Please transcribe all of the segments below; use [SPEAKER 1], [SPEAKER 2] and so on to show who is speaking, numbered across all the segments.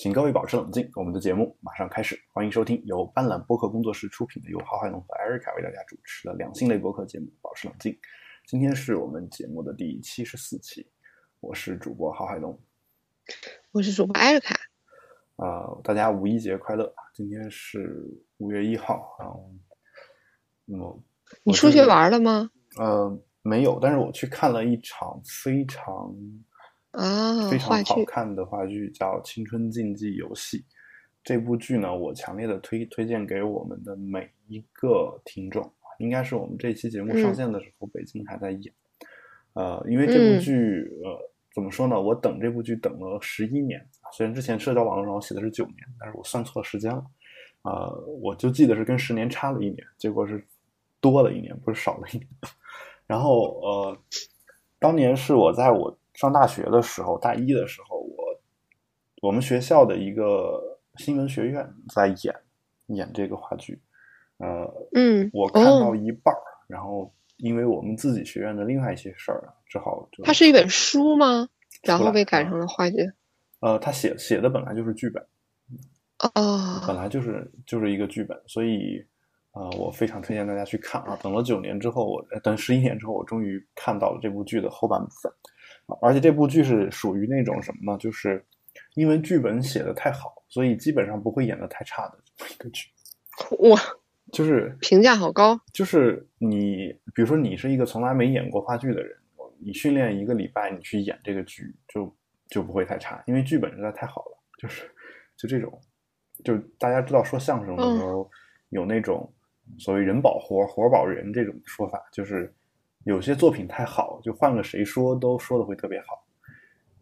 [SPEAKER 1] 请各位保持冷静，我们的节目马上开始。欢迎收听由斑斓播客工作室出品的由郝海龙和艾瑞卡为大家主持的两性类播客节目《保持冷静》。今天是我们节目的第七十四期，我是主播郝海龙，
[SPEAKER 2] 我是主播艾瑞卡。
[SPEAKER 1] 啊，大家五一节快乐！今天是五月一号啊。嗯，
[SPEAKER 2] 你出去玩了吗？
[SPEAKER 1] 呃，没有，但是我去看了一场非常。
[SPEAKER 2] 啊，
[SPEAKER 1] 非常好看的话剧叫《青春竞技游戏》。这部剧呢，我强烈的推推荐给我们的每一个听众。应该是我们这期节目上线的时候，北京还在演。呃，因为这部剧，呃，怎么说呢？我等这部剧等了十一年。虽然之前社交网络上我写的是九年，但是我算错了时间了。啊，我就记得是跟十年差了一年，结果是多了一年，不是少了一年。然后，呃，当年是我在我。上大学的时候，大一的时候，我我们学校的一个新闻学院在演演这个话剧，呃，
[SPEAKER 2] 嗯，
[SPEAKER 1] 我看到一半儿，然后因为我们自己学院的另外一些事儿，只好就
[SPEAKER 2] 它是一本书吗？然后被改成了话剧？
[SPEAKER 1] 呃，他写写的本来就是剧本，
[SPEAKER 2] 哦，
[SPEAKER 1] 本来就是就是一个剧本，所以啊，我非常推荐大家去看啊！等了九年之后，我等十一年之后，我终于看到了这部剧的后半部分。而且这部剧是属于那种什么呢？就是因为剧本写的太好，所以基本上不会演的太差的一个剧。
[SPEAKER 2] 哇，
[SPEAKER 1] 就是
[SPEAKER 2] 评价好高。
[SPEAKER 1] 就是你，比如说你是一个从来没演过话剧的人，你训练一个礼拜，你去演这个剧，就就不会太差，因为剧本实在太好了。就是就这种，就大家知道说相声的时候有那种所谓“人保活，活保人”这种说法，就是。有些作品太好，就换个谁说都说的会特别好；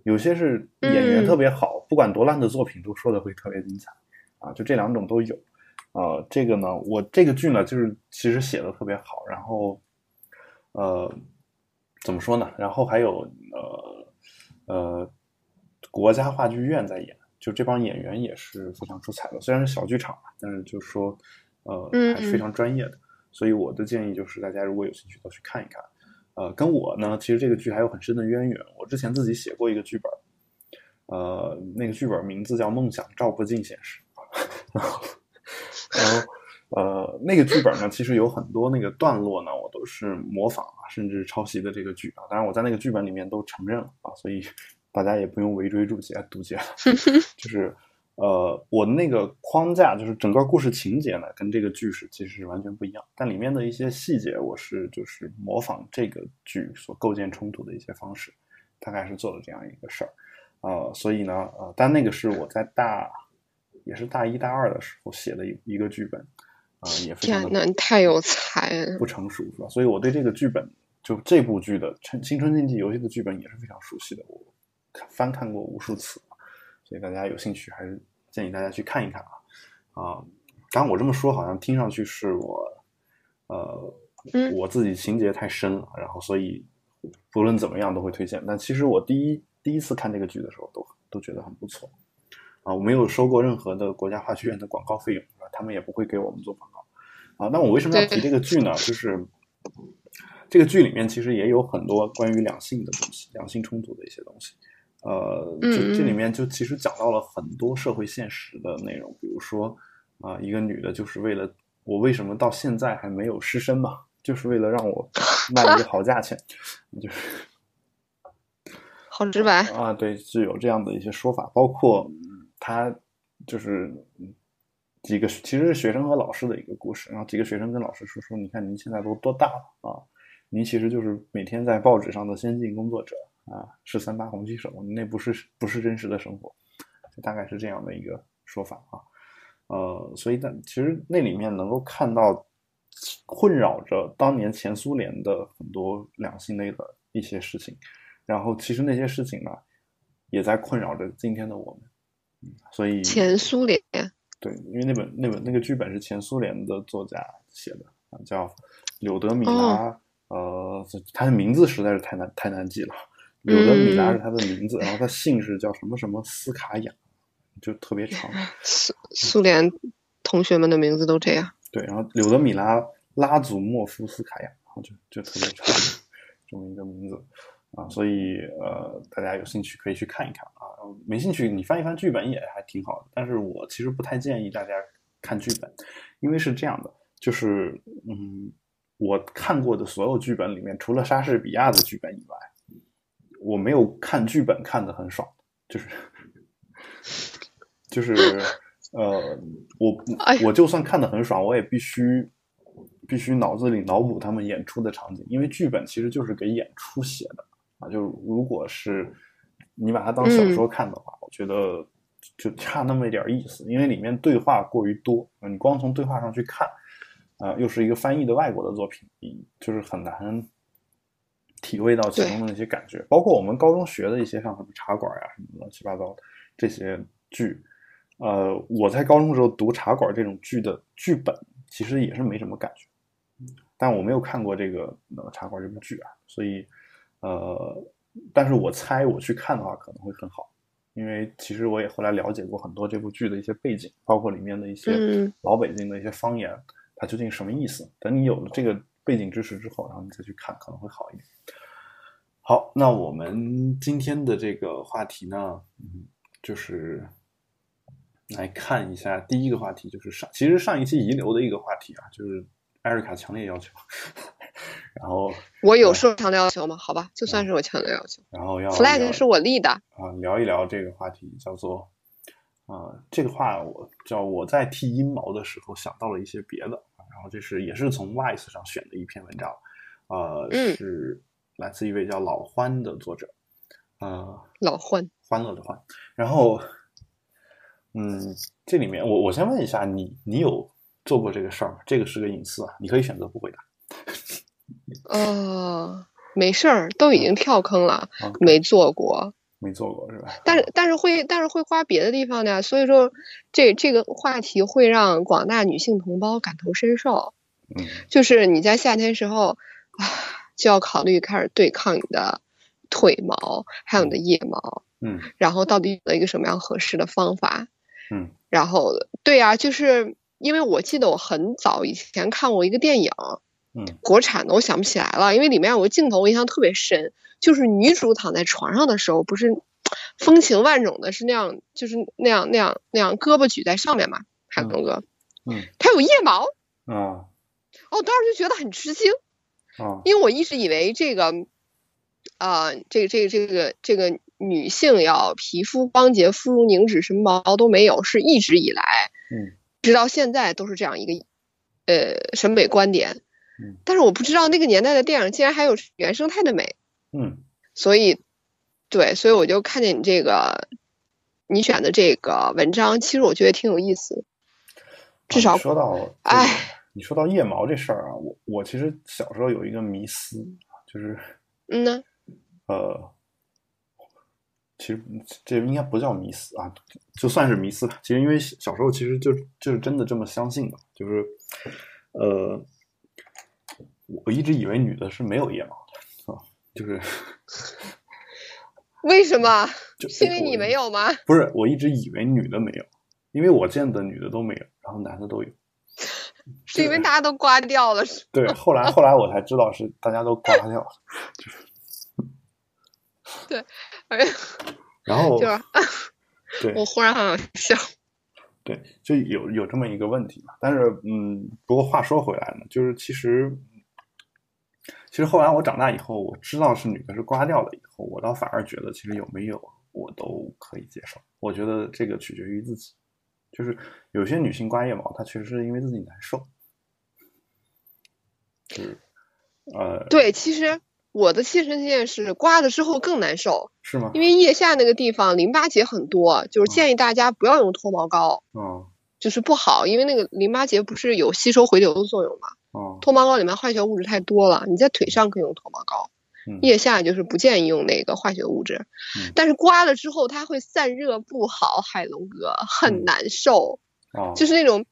[SPEAKER 1] 有些是演员特别好，不管多烂的作品都说的会特别精彩。啊，就这两种都有。呃，这个呢，我这个剧呢，就是其实写的特别好。然后，呃，怎么说呢？然后还有呃呃，国家话剧院在演，就这帮演员也是非常出彩的。虽然是小剧场但是就说呃还是非常专业的。所以我的建议就是，大家如果有兴趣，都去看一看。呃，跟我呢，其实这个剧还有很深的渊源。我之前自己写过一个剧本，呃，那个剧本名字叫《梦想照不进现实》。然后，然后，呃，那个剧本呢，其实有很多那个段落呢，我都是模仿啊，甚至抄袭的这个剧啊。当然，我在那个剧本里面都承认了啊，所以大家也不用围追堵截、堵截了，就是。呃，我的那个框架就是整个故事情节呢，跟这个剧是其实是完全不一样。但里面的一些细节，我是就是模仿这个剧所构建冲突的一些方式，大概是做了这样一个事儿。呃，所以呢，呃，但那个是我在大也是大一大二的时候写的一一个剧本，啊，也非常
[SPEAKER 2] 的太有才
[SPEAKER 1] 不成熟是吧？所以我对这个剧本，就这部剧的《青春竞技游戏》的剧本也是非常熟悉的，我翻看过无数次。所以大家有兴趣还是建议大家去看一看啊啊！当然我这么说好像听上去是我呃我自己情节太深了，然后所以不论怎么样都会推荐。但其实我第一第一次看这个剧的时候都都觉得很不错啊！我没有收过任何的国家话剧院的广告费用，他们也不会给我们做广告啊。那我为什么要提这个剧呢？就是这个剧里面其实也有很多关于两性的东西，两性冲突的一些东西。呃，这这里面就其实讲到了很多社会现实的内容，比如说啊，一个女的，就是为了我为什么到现在还没有失身嘛，就是为了让我 卖一个好价钱，就是
[SPEAKER 2] 好直白
[SPEAKER 1] 啊，对，是有这样的一些说法，包括他就是几个其实是学生和老师的一个故事，然后几个学生跟老师说说，你看您现在都多大了啊，您其实就是每天在报纸上的先进工作者。啊，是三八红旗手，那不是不是真实的生活，就大概是这样的一个说法啊。呃，所以但，其实那里面能够看到困扰着当年前苏联的很多两性类的一些事情，然后其实那些事情呢，也在困扰着今天的我们。嗯，所以
[SPEAKER 2] 前苏联
[SPEAKER 1] 对，因为那本那本那个剧本是前苏联的作家写的啊，叫柳德米拉。呃，他的名字实在是太难太难记了。柳德米拉是他的名字，然后他姓氏叫什么什么斯卡雅，就特别长。
[SPEAKER 2] 苏苏联同学们的名字都这样。
[SPEAKER 1] 对，然后柳德米拉拉祖莫夫斯卡雅，然后就就特别长这么一个名字。啊，所以呃，大家有兴趣可以去看一看啊，没兴趣你翻一翻剧本也还挺好的。但是我其实不太建议大家看剧本，因为是这样的，就是嗯，我看过的所有剧本里面，除了莎士比亚的剧本以外，我没有看剧本看的很爽，就是就是呃，我 我就算看的很爽，我也必须。必须脑子里脑补他们演出的场景，因为剧本其实就是给演出写的啊。就如果是你把它当小说看的话，我觉得就差那么一点意思，因为里面对话过于多你光从对话上去看，啊，又是一个翻译的外国的作品，就是很难体会到其中的那些感觉。包括我们高中学的一些像什么茶馆呀什么乱七八糟这些剧，呃，我在高中的时候读茶馆这种剧的剧本，其实也是没什么感觉。但我没有看过这个《茶馆》这部剧啊，所以，呃，但是我猜我去看的话可能会很好，因为其实我也后来了解过很多这部剧的一些背景，包括里面的一些老北京的一些方言，它究竟什么意思？等你有了这个背景知识之后，然后你再去看可能会好一点。好，那我们今天的这个话题呢，嗯，就是来看一下第一个话题，就是上其实上一期遗留的一个话题啊，就是。艾瑞卡强烈要求，然后
[SPEAKER 2] 我有说强烈要求吗？好吧，就算是我强烈要求。
[SPEAKER 1] 然后要
[SPEAKER 2] flag 是我立的
[SPEAKER 1] 啊，聊一聊这个话题，叫做啊，这个话我叫我在剃阴毛的时候想到了一些别的，然后这是也是从 Wise 上选的一篇文章，呃，是来自一位叫老欢的作者，呃，
[SPEAKER 2] 老欢，
[SPEAKER 1] 欢乐的欢。然后，嗯，这里面我我先问一下你，你有？做过这个事儿，这个是个隐私啊，你可以选择不回答。
[SPEAKER 2] 哦，没事儿，都已经跳坑了，没做过，
[SPEAKER 1] 没做过是吧？
[SPEAKER 2] 但是但是会但是会花别的地方的，所以说这这个话题会让广大女性同胞感同身受。
[SPEAKER 1] 嗯，
[SPEAKER 2] 就是你在夏天时候啊，就要考虑开始对抗你的腿毛，还有你的腋毛。
[SPEAKER 1] 嗯，
[SPEAKER 2] 然后到底有一个什么样合适的方法？
[SPEAKER 1] 嗯，
[SPEAKER 2] 然后对呀，就是。因为我记得我很早以前看过一个电影，
[SPEAKER 1] 嗯，
[SPEAKER 2] 国产的，我想不起来了。因为里面有个镜头我印象特别深，就是女主躺在床上的时候，不是风情万种的，是那样，就是那样那样那样，胳膊举在上面嘛，海东哥，
[SPEAKER 1] 嗯，
[SPEAKER 2] 她有腋毛，
[SPEAKER 1] 啊，
[SPEAKER 2] 哦，当时就觉得很吃惊，
[SPEAKER 1] 啊，
[SPEAKER 2] 因为我一直以为这个，啊，这个这个这个这个女性要皮肤光洁、肤如凝脂，什么毛都没有，是一直以来，
[SPEAKER 1] 嗯。
[SPEAKER 2] 直到现在都是这样一个，呃，审美观点。
[SPEAKER 1] 嗯，
[SPEAKER 2] 但是我不知道那个年代的电影竟然还有原生态的美。
[SPEAKER 1] 嗯，
[SPEAKER 2] 所以，对，所以我就看见你这个，你选的这个文章，其实我觉得挺有意思。至少
[SPEAKER 1] 说到，
[SPEAKER 2] 哎，
[SPEAKER 1] 你说到腋毛这事儿啊，我我其实小时候有一个迷思，就是，
[SPEAKER 2] 嗯呢，
[SPEAKER 1] 呃。其实这应该不叫迷思啊，就算是迷思吧。其实因为小时候其实就就是真的这么相信的，就是呃，我一直以为女的是没有腋毛就是
[SPEAKER 2] 为什么？
[SPEAKER 1] 就是
[SPEAKER 2] 因为你没有吗？
[SPEAKER 1] 不是，我一直以为女的没有，因为我见的女的都没有，然后男的都有，
[SPEAKER 2] 是因为大家都刮掉了是？
[SPEAKER 1] 对，后来后来我才知道是大家都刮掉了，就是。
[SPEAKER 2] 对，
[SPEAKER 1] 然后
[SPEAKER 2] 就是，
[SPEAKER 1] 对，
[SPEAKER 2] 我忽然好想笑。
[SPEAKER 1] 对，就有有这么一个问题嘛。但是，嗯，不过话说回来呢，就是其实，其实后来我长大以后，我知道是女的是刮掉了以后，我倒反而觉得，其实有没有我都可以接受。我觉得这个取决于自己，就是有些女性刮腋毛，她确实是因为自己难受。是，呃，
[SPEAKER 2] 对，其实。我的切身经验是刮了之后更难受，
[SPEAKER 1] 是吗？
[SPEAKER 2] 因为腋下那个地方淋巴结很多，就是建议大家不要用脱毛膏，
[SPEAKER 1] 嗯，
[SPEAKER 2] 就是不好，因为那个淋巴结不是有吸收回流的作用嘛，
[SPEAKER 1] 哦，
[SPEAKER 2] 脱毛膏里面化学物质太多了，你在腿上可以用脱毛膏，腋下就是不建议用那个化学物质，但是刮了之后它会散热不好，海龙哥很难受，
[SPEAKER 1] 哦，
[SPEAKER 2] 就是那种，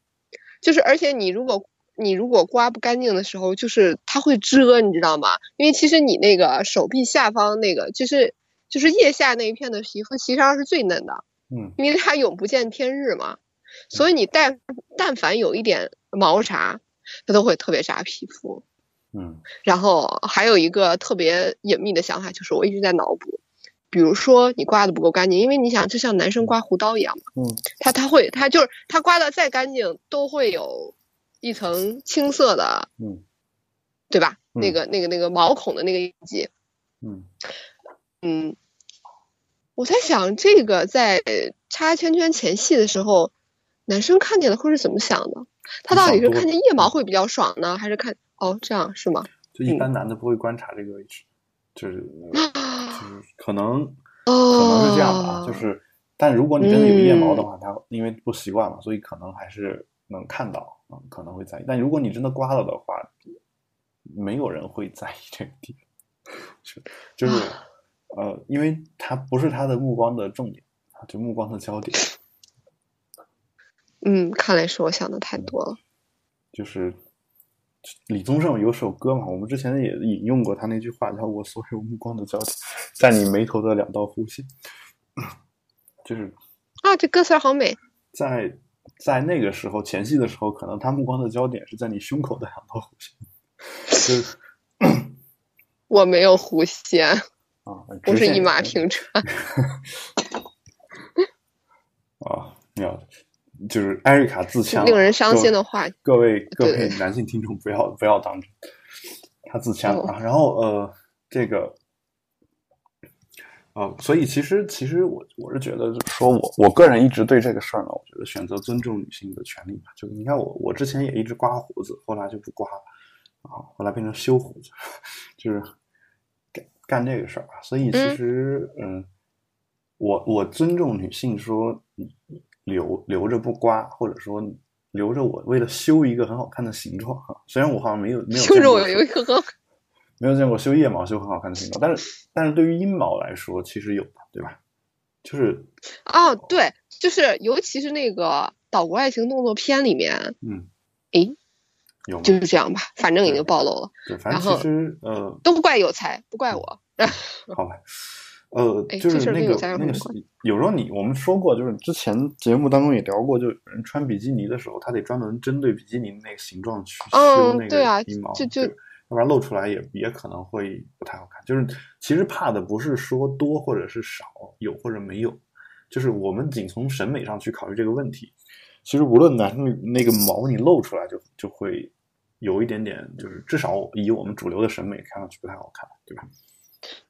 [SPEAKER 2] 就是而且你如果。你如果刮不干净的时候，就是它会遮，你知道吗？因为其实你那个手臂下方那个，就是就是腋下那一片的皮肤，其实上是最嫩的，
[SPEAKER 1] 嗯，
[SPEAKER 2] 因为它永不见天日嘛，所以你但但凡有一点毛茬，它都会特别扎皮肤，
[SPEAKER 1] 嗯。
[SPEAKER 2] 然后还有一个特别隐秘的想法，就是我一直在脑补，比如说你刮的不够干净，因为你想，就像男生刮胡刀一样嘛，
[SPEAKER 1] 嗯。
[SPEAKER 2] 他他会他就是他刮的再干净，都会有一层青色的，
[SPEAKER 1] 嗯。
[SPEAKER 2] 对吧？
[SPEAKER 1] 嗯
[SPEAKER 2] 那个那个那个毛孔的那个印记，
[SPEAKER 1] 嗯。
[SPEAKER 2] 嗯，我在想这个在插圈圈前戏的时候，男生看见了会是怎么想的？他到底是看见腋毛会比较爽呢，还是看哦这样是吗？
[SPEAKER 1] 就一般男的不会观察这个位置，就是 就是可能可
[SPEAKER 2] 哦，
[SPEAKER 1] 能是这样吧，就是但如果你真的有腋毛的话，他因为不习惯嘛，所以可能还是能看到，嗯，可能会在意。但如果你真的刮了的话，没有人会在意这个地方，就就是呃，因为他不是他的目光的重点啊，就目光的焦点，
[SPEAKER 2] 嗯，看来是我想的太多了。
[SPEAKER 1] 就是李宗盛有首歌嘛，我们之前也引用过他那句话，叫“我所有目光的焦点在你眉头的两道弧线”，就是
[SPEAKER 2] 啊，这歌词好美。
[SPEAKER 1] 在在那个时候前戏的时候，可能他目光的焦点是在你胸口的两道弧线，就是
[SPEAKER 2] 我没有弧线，
[SPEAKER 1] 啊，
[SPEAKER 2] 我是一马平川。
[SPEAKER 1] 啊，没有，就是艾瑞卡自枪，
[SPEAKER 2] 令人伤心的
[SPEAKER 1] 各
[SPEAKER 2] 话。
[SPEAKER 1] 各位各位男性听众不要不要当真，他自枪
[SPEAKER 2] 哦
[SPEAKER 1] 啊，然后呃，这个。呃，所以其实其实我我是觉得，就是说我我个人一直对这个事儿呢，我觉得选择尊重女性的权利吧。就你看我我之前也一直刮胡子，后来就不刮了，啊，后来变成修胡子，就是干干这个事儿啊。所以其
[SPEAKER 2] 嗯
[SPEAKER 1] 实嗯，我我尊重女性说你留留着不刮，或者说留着我为了修一个很好看的形状啊。虽然我好像没有没有
[SPEAKER 2] 修着我有一个很
[SPEAKER 1] 没有见过修腋毛修很好看的形状，但是但是对于阴毛来说，其实有的，对吧？就是
[SPEAKER 2] 哦，对，就是尤其是那个岛国爱情动作片里面，
[SPEAKER 1] 嗯，
[SPEAKER 2] 诶，
[SPEAKER 1] 有吗？
[SPEAKER 2] 就是这样吧，反正已经暴露了，
[SPEAKER 1] 对，反正
[SPEAKER 2] 然后
[SPEAKER 1] 其实呃，
[SPEAKER 2] 都不怪有才，不怪我。
[SPEAKER 1] 好吧，呃，
[SPEAKER 2] 哎
[SPEAKER 1] 就是那个那个有时候你我们说过，就是之前节目当中也聊过，就有人穿比基尼的时候，他得专门针对比基尼那个形状去修
[SPEAKER 2] 嗯
[SPEAKER 1] 那个阴毛，
[SPEAKER 2] 就就
[SPEAKER 1] 对要不然露出来也也可能会不太好看。就是其实怕的不是说多或者是少，有或者没有，就是我们仅从审美上去考虑这个问题。其实无论男女，那个毛你露出来就就会有一点点，就是至少以我们主流的审美看上去不太好看，对吧？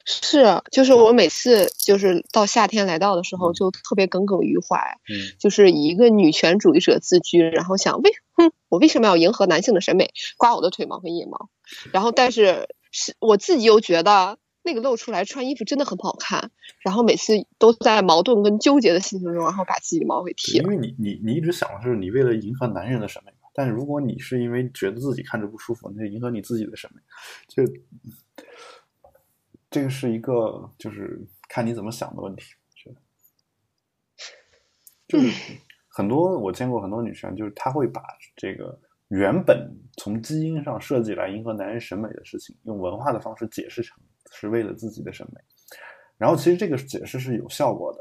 [SPEAKER 2] 是，就是我每次就是到夏天来到的时候，就特别耿耿于怀，
[SPEAKER 1] 嗯
[SPEAKER 2] 就是以一个女权主义者自居，然后想为哼，我为什么要迎合男性的审美，刮我的腿毛和腋毛？然后但是是我自己又觉得那个露出来穿衣服真的很不好看，然后每次都在矛盾跟纠结的心情中，然后把自己的毛给剃了。
[SPEAKER 1] 因为你你你一直想的是你为了迎合男人的审美嘛，但是如果你是因为觉得自己看着不舒服，那就迎合你自己的审美，就这个是一个就是看你怎么想的问题，我觉得就是很多我见过很多女权，就是她会把这个原本从基因上设计来迎合男人审美的事情，用文化的方式解释成是为了自己的审美，然后其实这个解释是有效果的。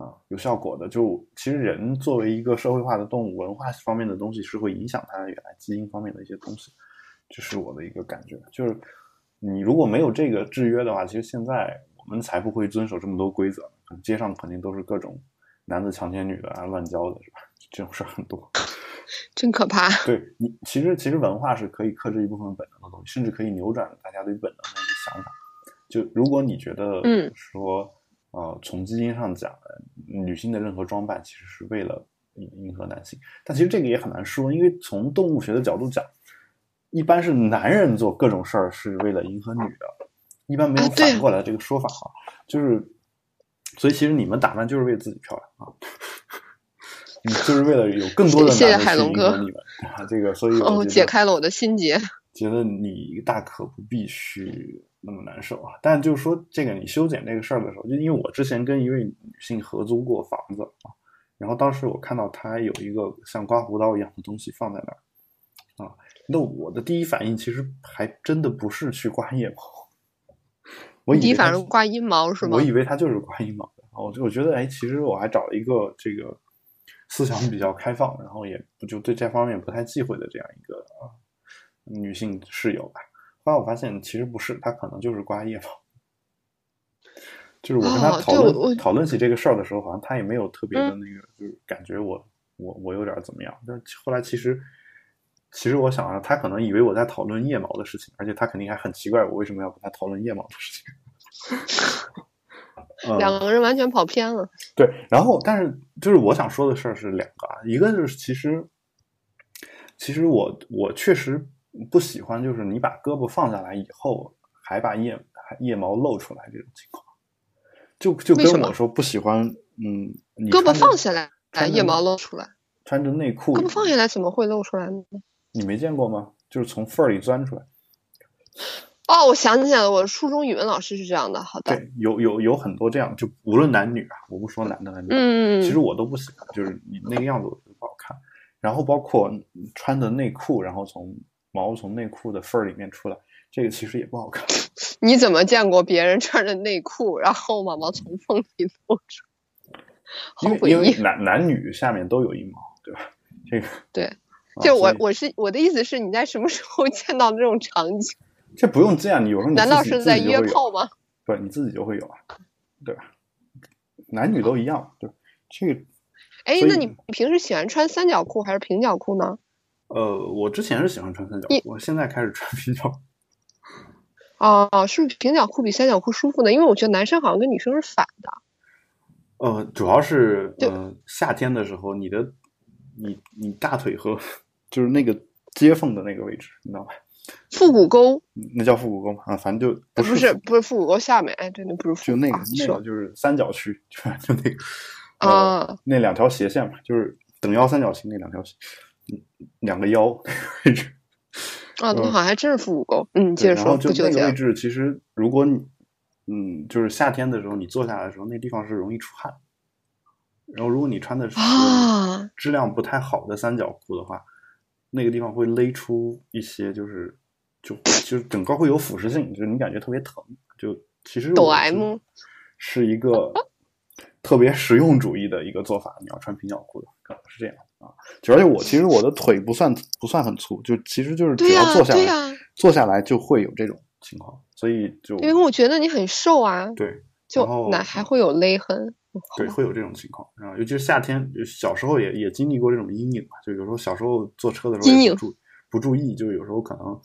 [SPEAKER 1] 啊，有效果的。就其实人作为一个社会化的动物，文化方面的东西是会影响它原来基因方面的一些东西，这是我的一个感觉。就是你如果没有这个制约的话，其实现在我们才不会遵守这么多规则。街上肯定都是各种男的强奸女的啊，乱交的是吧？这种事儿很多。
[SPEAKER 2] 真可怕。
[SPEAKER 1] 对你，其实其实文化是可以克制一部分本能的东西，甚至可以扭转大家对本能的一个想法。就如果你觉得
[SPEAKER 2] 嗯
[SPEAKER 1] 说，呃，从基因上讲，女性的任何装扮其实是为了迎迎合男性，但其实这个也很难说，因为从动物学的角度讲，一般是男人做各种事儿是为了迎合女的，一般没有反过来这个说法啊，就是，所以其实你们打扮就是为自己漂亮啊。你就是为了有更多的男人去迎
[SPEAKER 2] 海龙哥
[SPEAKER 1] 合你们啊，这个，所以 我
[SPEAKER 2] 哦，解开了我的心结。
[SPEAKER 1] 觉得你大可不必去那么难受啊。但就是说，这个你修剪这个事儿的时候，就因为我之前跟一位女性合租过房子啊，然后当时我看到她有一个像刮胡刀一样的东西放在那儿啊，那我的第一反应其实还真的不是去刮腋毛，我以
[SPEAKER 2] 第一反应刮阴毛是吗
[SPEAKER 1] 我？以为他就是刮阴毛的，我就我觉得哎，其实我还找了一个这个思想比较开放，然后也不就对这方面不太忌讳的这样一个啊女性室友吧。后后来我发现其实不是，他可能就是刮腋毛。就是我跟他
[SPEAKER 2] 哦
[SPEAKER 1] 讨论、讨论起这个事儿的时候，好像他也没有特别的那个，就是感觉我我我有点怎么样。但后来其实其实我想啊，他可能以为我在讨论腋毛的事情，而且他肯定还很奇怪我为什么要跟他讨论腋毛的事情。嗯
[SPEAKER 2] 两个人完全跑偏了。
[SPEAKER 1] 对，然后但是就是我想说的事儿是两个啊，一个就是其实其实我我确实不喜欢，就是你把胳膊放下来以后还把腋还腋毛露出来这种情况，就就跟我说不喜欢，嗯，你
[SPEAKER 2] 胳膊放下来，
[SPEAKER 1] 把
[SPEAKER 2] 腋毛露出来。
[SPEAKER 1] 穿着内裤，
[SPEAKER 2] 胳膊放下来怎么会露出来呢？
[SPEAKER 1] 你没见过吗？就是从缝儿里钻出来。
[SPEAKER 2] 哦，我想起来了，我初中语文老师是这样的。好的，
[SPEAKER 1] 对，有有有很多这样，就无论男女啊，我不说男的男女，
[SPEAKER 2] 嗯，
[SPEAKER 1] 其实我都不喜欢，就是你那个样子我觉得不好看。然后包括穿的内裤，然后从毛从内裤的缝儿里面出来，这个其实也不好看。
[SPEAKER 2] 你怎么见过别人穿着内裤，然后毛毛从缝里露出？好
[SPEAKER 1] 因为因为。男男女下面都有一毛，对吧？这个
[SPEAKER 2] 对
[SPEAKER 1] 啊
[SPEAKER 2] 就我我是我的意思是，你在什么时候 见到这种场景？
[SPEAKER 1] 这不用这样，你有时候你
[SPEAKER 2] 难道是在约？炮吗？
[SPEAKER 1] 不，你自己就会有啊，对吧？男女都一样，对吧这个
[SPEAKER 2] 哎，那你平时喜欢穿三角裤还是平角裤呢？
[SPEAKER 1] 呃，我之前是喜欢穿三角裤，我现在开始穿平角裤。
[SPEAKER 2] 哦，是不是平角裤比三角裤舒服呢？因为我觉得男生好像跟女生是反的。
[SPEAKER 1] 呃，主要是
[SPEAKER 2] 就
[SPEAKER 1] 呃夏天的时候，你的你你大腿和就是那个接缝的那个位置，你知道吧？
[SPEAKER 2] 腹股沟
[SPEAKER 1] 那叫腹股沟嘛啊，反正就
[SPEAKER 2] 呃不
[SPEAKER 1] 不是
[SPEAKER 2] 不是腹股沟下面，哎，对，那不是腹
[SPEAKER 1] 就那个那个就是三角区，就就那个呃
[SPEAKER 2] 啊，
[SPEAKER 1] 那两条斜线嘛，就是等腰三角形那两条，嗯，两个腰位置。
[SPEAKER 2] 啊，那
[SPEAKER 1] 嗯
[SPEAKER 2] 好像还真是腹股沟。嗯，接，着说，
[SPEAKER 1] 就。那个位置，其实如果你嗯，就是夏天的时候你坐下来的时候，那地方是容易出汗。然后如果你穿的是
[SPEAKER 2] 啊
[SPEAKER 1] 质量不太好的三角裤的话，那个地方会勒出一些，就是就就是整个会有腐蚀性，就是你感觉特别疼。就其实
[SPEAKER 2] 抖 M
[SPEAKER 1] 是是一个 特别实用主义的一个做法。你要穿平角裤的，可能是这样啊。就而且我其实我的腿不算不算很粗，就其实就是只要坐下来，
[SPEAKER 2] 对呀
[SPEAKER 1] 坐下来就会有这种情况，所以就
[SPEAKER 2] 因为我觉得你很瘦啊，
[SPEAKER 1] 对
[SPEAKER 2] 就哪还会有勒痕？
[SPEAKER 1] 对会有这种情况然后，尤其是夏天，就小时候也也经历过这种阴影嘛，就有时候小时候坐车的时候
[SPEAKER 2] 阴影
[SPEAKER 1] 也不注不注意，就有时候可能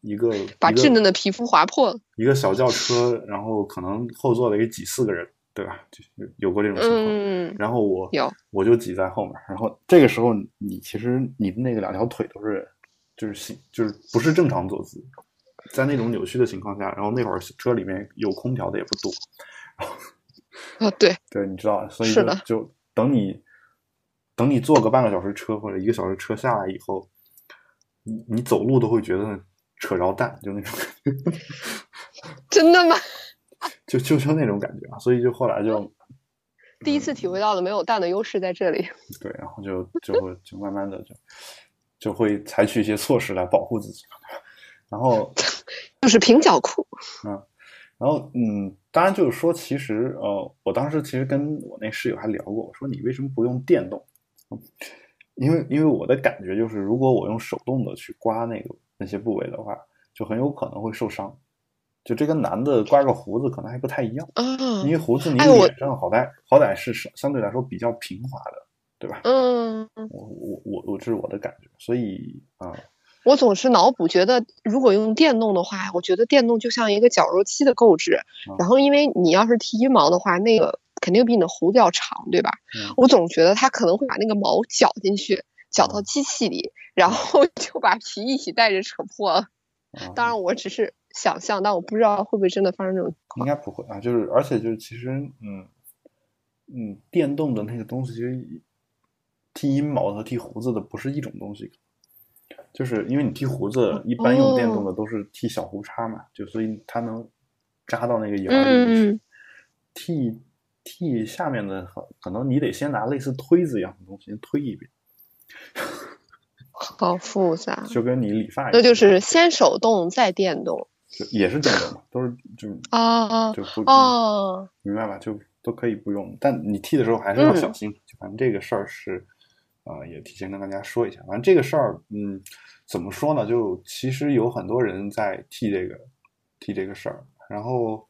[SPEAKER 1] 一个
[SPEAKER 2] 把稚嫩的皮肤划破了。
[SPEAKER 1] 一个小轿车，然后可能后座的也挤四个人，对吧？就有有过这种情况。
[SPEAKER 2] 嗯，
[SPEAKER 1] 然后我
[SPEAKER 2] 有
[SPEAKER 1] 我就挤在后面，然后这个时候你其实你的那个两条腿都是就是形就是不是正常坐姿，在那种扭曲的情况下，然后那会儿车里面有空调的也不多，
[SPEAKER 2] 啊，对，
[SPEAKER 1] 对，你知道，所以就
[SPEAKER 2] 是的
[SPEAKER 1] 就等你等你坐个半个小时车或者一个小时车下来以后，你你走路都会觉得扯着蛋，就那种感觉，
[SPEAKER 2] 真的吗？
[SPEAKER 1] 就就就那种感觉啊，所以就后来就
[SPEAKER 2] 第一次体会到了没有蛋的优势在这里。
[SPEAKER 1] 对，然后就就会就慢慢的就就会采取一些措施来保护自己？然后
[SPEAKER 2] 就是平角裤，
[SPEAKER 1] 然后嗯，当然就是说，其实呃，我当时其实跟我那室友还聊过，我说你为什么不用电动？嗯因为因为我的感觉就是，如果我用手动的去刮那个那些部位的话，就很有可能会受伤。就这跟男的刮个胡子可能还不太一样，
[SPEAKER 2] 嗯，
[SPEAKER 1] 因为胡子你脸上好歹好歹是相相对来说比较平滑的，对吧？
[SPEAKER 2] 嗯，
[SPEAKER 1] 我我我我这是我的感觉，所以啊、
[SPEAKER 2] 我总是脑补，觉得如果用电动的话，我觉得电动就像一个绞肉机的购置，
[SPEAKER 1] 嗯
[SPEAKER 2] 然后因为你要是剃阴毛的话，那个肯定比你的胡子要长，对吧？
[SPEAKER 1] 嗯
[SPEAKER 2] 我总觉得它可能会把那个毛绞进去，绞到
[SPEAKER 1] 嗯
[SPEAKER 2] 机器里，然后就把皮一起带着扯破当然，我只是想象，但我不知道会不会真的发生这种情
[SPEAKER 1] 应。该不会啊，就是而且就是其实嗯嗯，电动的那个东西其实剃阴毛和剃胡子的不是一种东西，就是因为你剃胡子一般用电动的都是剃小胡叉嘛，就所以它能扎到那个眼儿里面去。
[SPEAKER 2] 嗯
[SPEAKER 1] 剃剃下面的可可能你得先拿类似推子一样的东西先推一遍，
[SPEAKER 2] 好复杂，
[SPEAKER 1] 就跟你理发一样，
[SPEAKER 2] 那就是先手动再电动
[SPEAKER 1] 就也是电动嘛，都是就
[SPEAKER 2] 啊
[SPEAKER 1] 就不
[SPEAKER 2] 哦，
[SPEAKER 1] 明白吧？就都可以不用，但你剃的时候还是要小
[SPEAKER 2] 嗯
[SPEAKER 1] 心。就反正这个事儿是，啊、也提前跟大家说一下。反正这个事儿，嗯，怎么说呢？就其实有很多人在替这个替这个事儿，然后，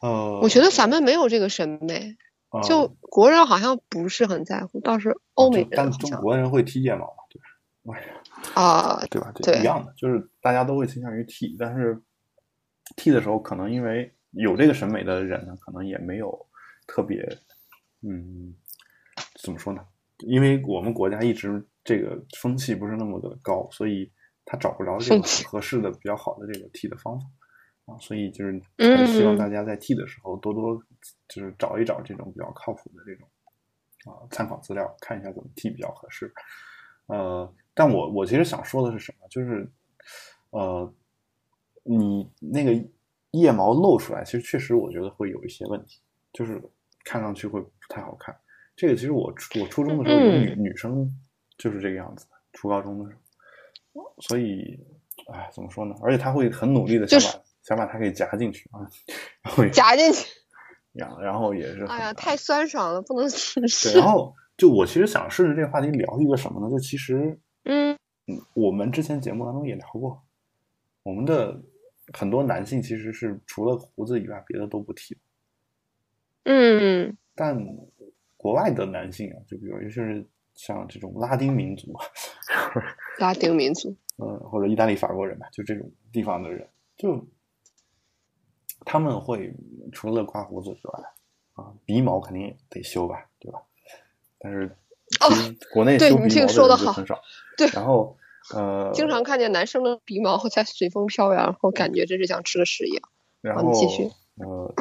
[SPEAKER 1] 呃，
[SPEAKER 2] 我觉得咱们没有这个审美，
[SPEAKER 1] 呃
[SPEAKER 2] 就国人好像不是很在乎，倒是欧美
[SPEAKER 1] 就但中国人会剃腋毛嘛，对吧？
[SPEAKER 2] 啊，
[SPEAKER 1] 对吧？这
[SPEAKER 2] 对
[SPEAKER 1] 一样的，就是大家都会倾向于剃，但是剃的时候，可能因为有这个审美的人呢，可能也没有特别，嗯，怎么说呢？因为我们国家一直这个风气不是那么的高，所以他找不着这个合适的、比较好的这个剃的方法啊，所以就是还是希望
[SPEAKER 2] 嗯
[SPEAKER 1] 大家在剃的时候多多就是找一找这种比较靠谱的这种啊参考资料，看一下怎么剃比较合适。呃，但我我其实想说的是什么？就是呃，你那个腋毛露出来，其实确实我觉得会有一些问题，就是看上去会不太好看。这个其实我初我初中的时候有女、女生就是这个样子的，初高中的时候，所以哎，怎么说呢？而且他会很努力的想把、
[SPEAKER 2] 就是
[SPEAKER 1] 想把它给夹进去啊，然后
[SPEAKER 2] 夹进去，
[SPEAKER 1] 然后然后也是
[SPEAKER 2] 哎呀，太酸爽了，不能吃
[SPEAKER 1] 对，然。后就我其实想顺着这个话题聊一个什么呢？就其实
[SPEAKER 2] 嗯
[SPEAKER 1] 嗯，我们之前节目当中也聊过，我们的很多男性其实是除了胡子以外，别的都不剃。
[SPEAKER 2] 嗯，
[SPEAKER 1] 但国外的男性啊，就比如尤其是像这种拉丁民族，
[SPEAKER 2] 拉丁民族，
[SPEAKER 1] 嗯，或者意大利、法国人吧，就这种地方的人，就他们会除了刮胡子之外，啊，鼻毛肯定得修吧，对吧？但是
[SPEAKER 2] 哦
[SPEAKER 1] 国内
[SPEAKER 2] 对你这
[SPEAKER 1] 修鼻毛的
[SPEAKER 2] 个说得好
[SPEAKER 1] 人很少。
[SPEAKER 2] 对
[SPEAKER 1] 然后呃，
[SPEAKER 2] 经常看见男生的鼻毛在随风飘扬，然后感觉真是像吃了屎一样。
[SPEAKER 1] 然后
[SPEAKER 2] 你继续
[SPEAKER 1] 呃，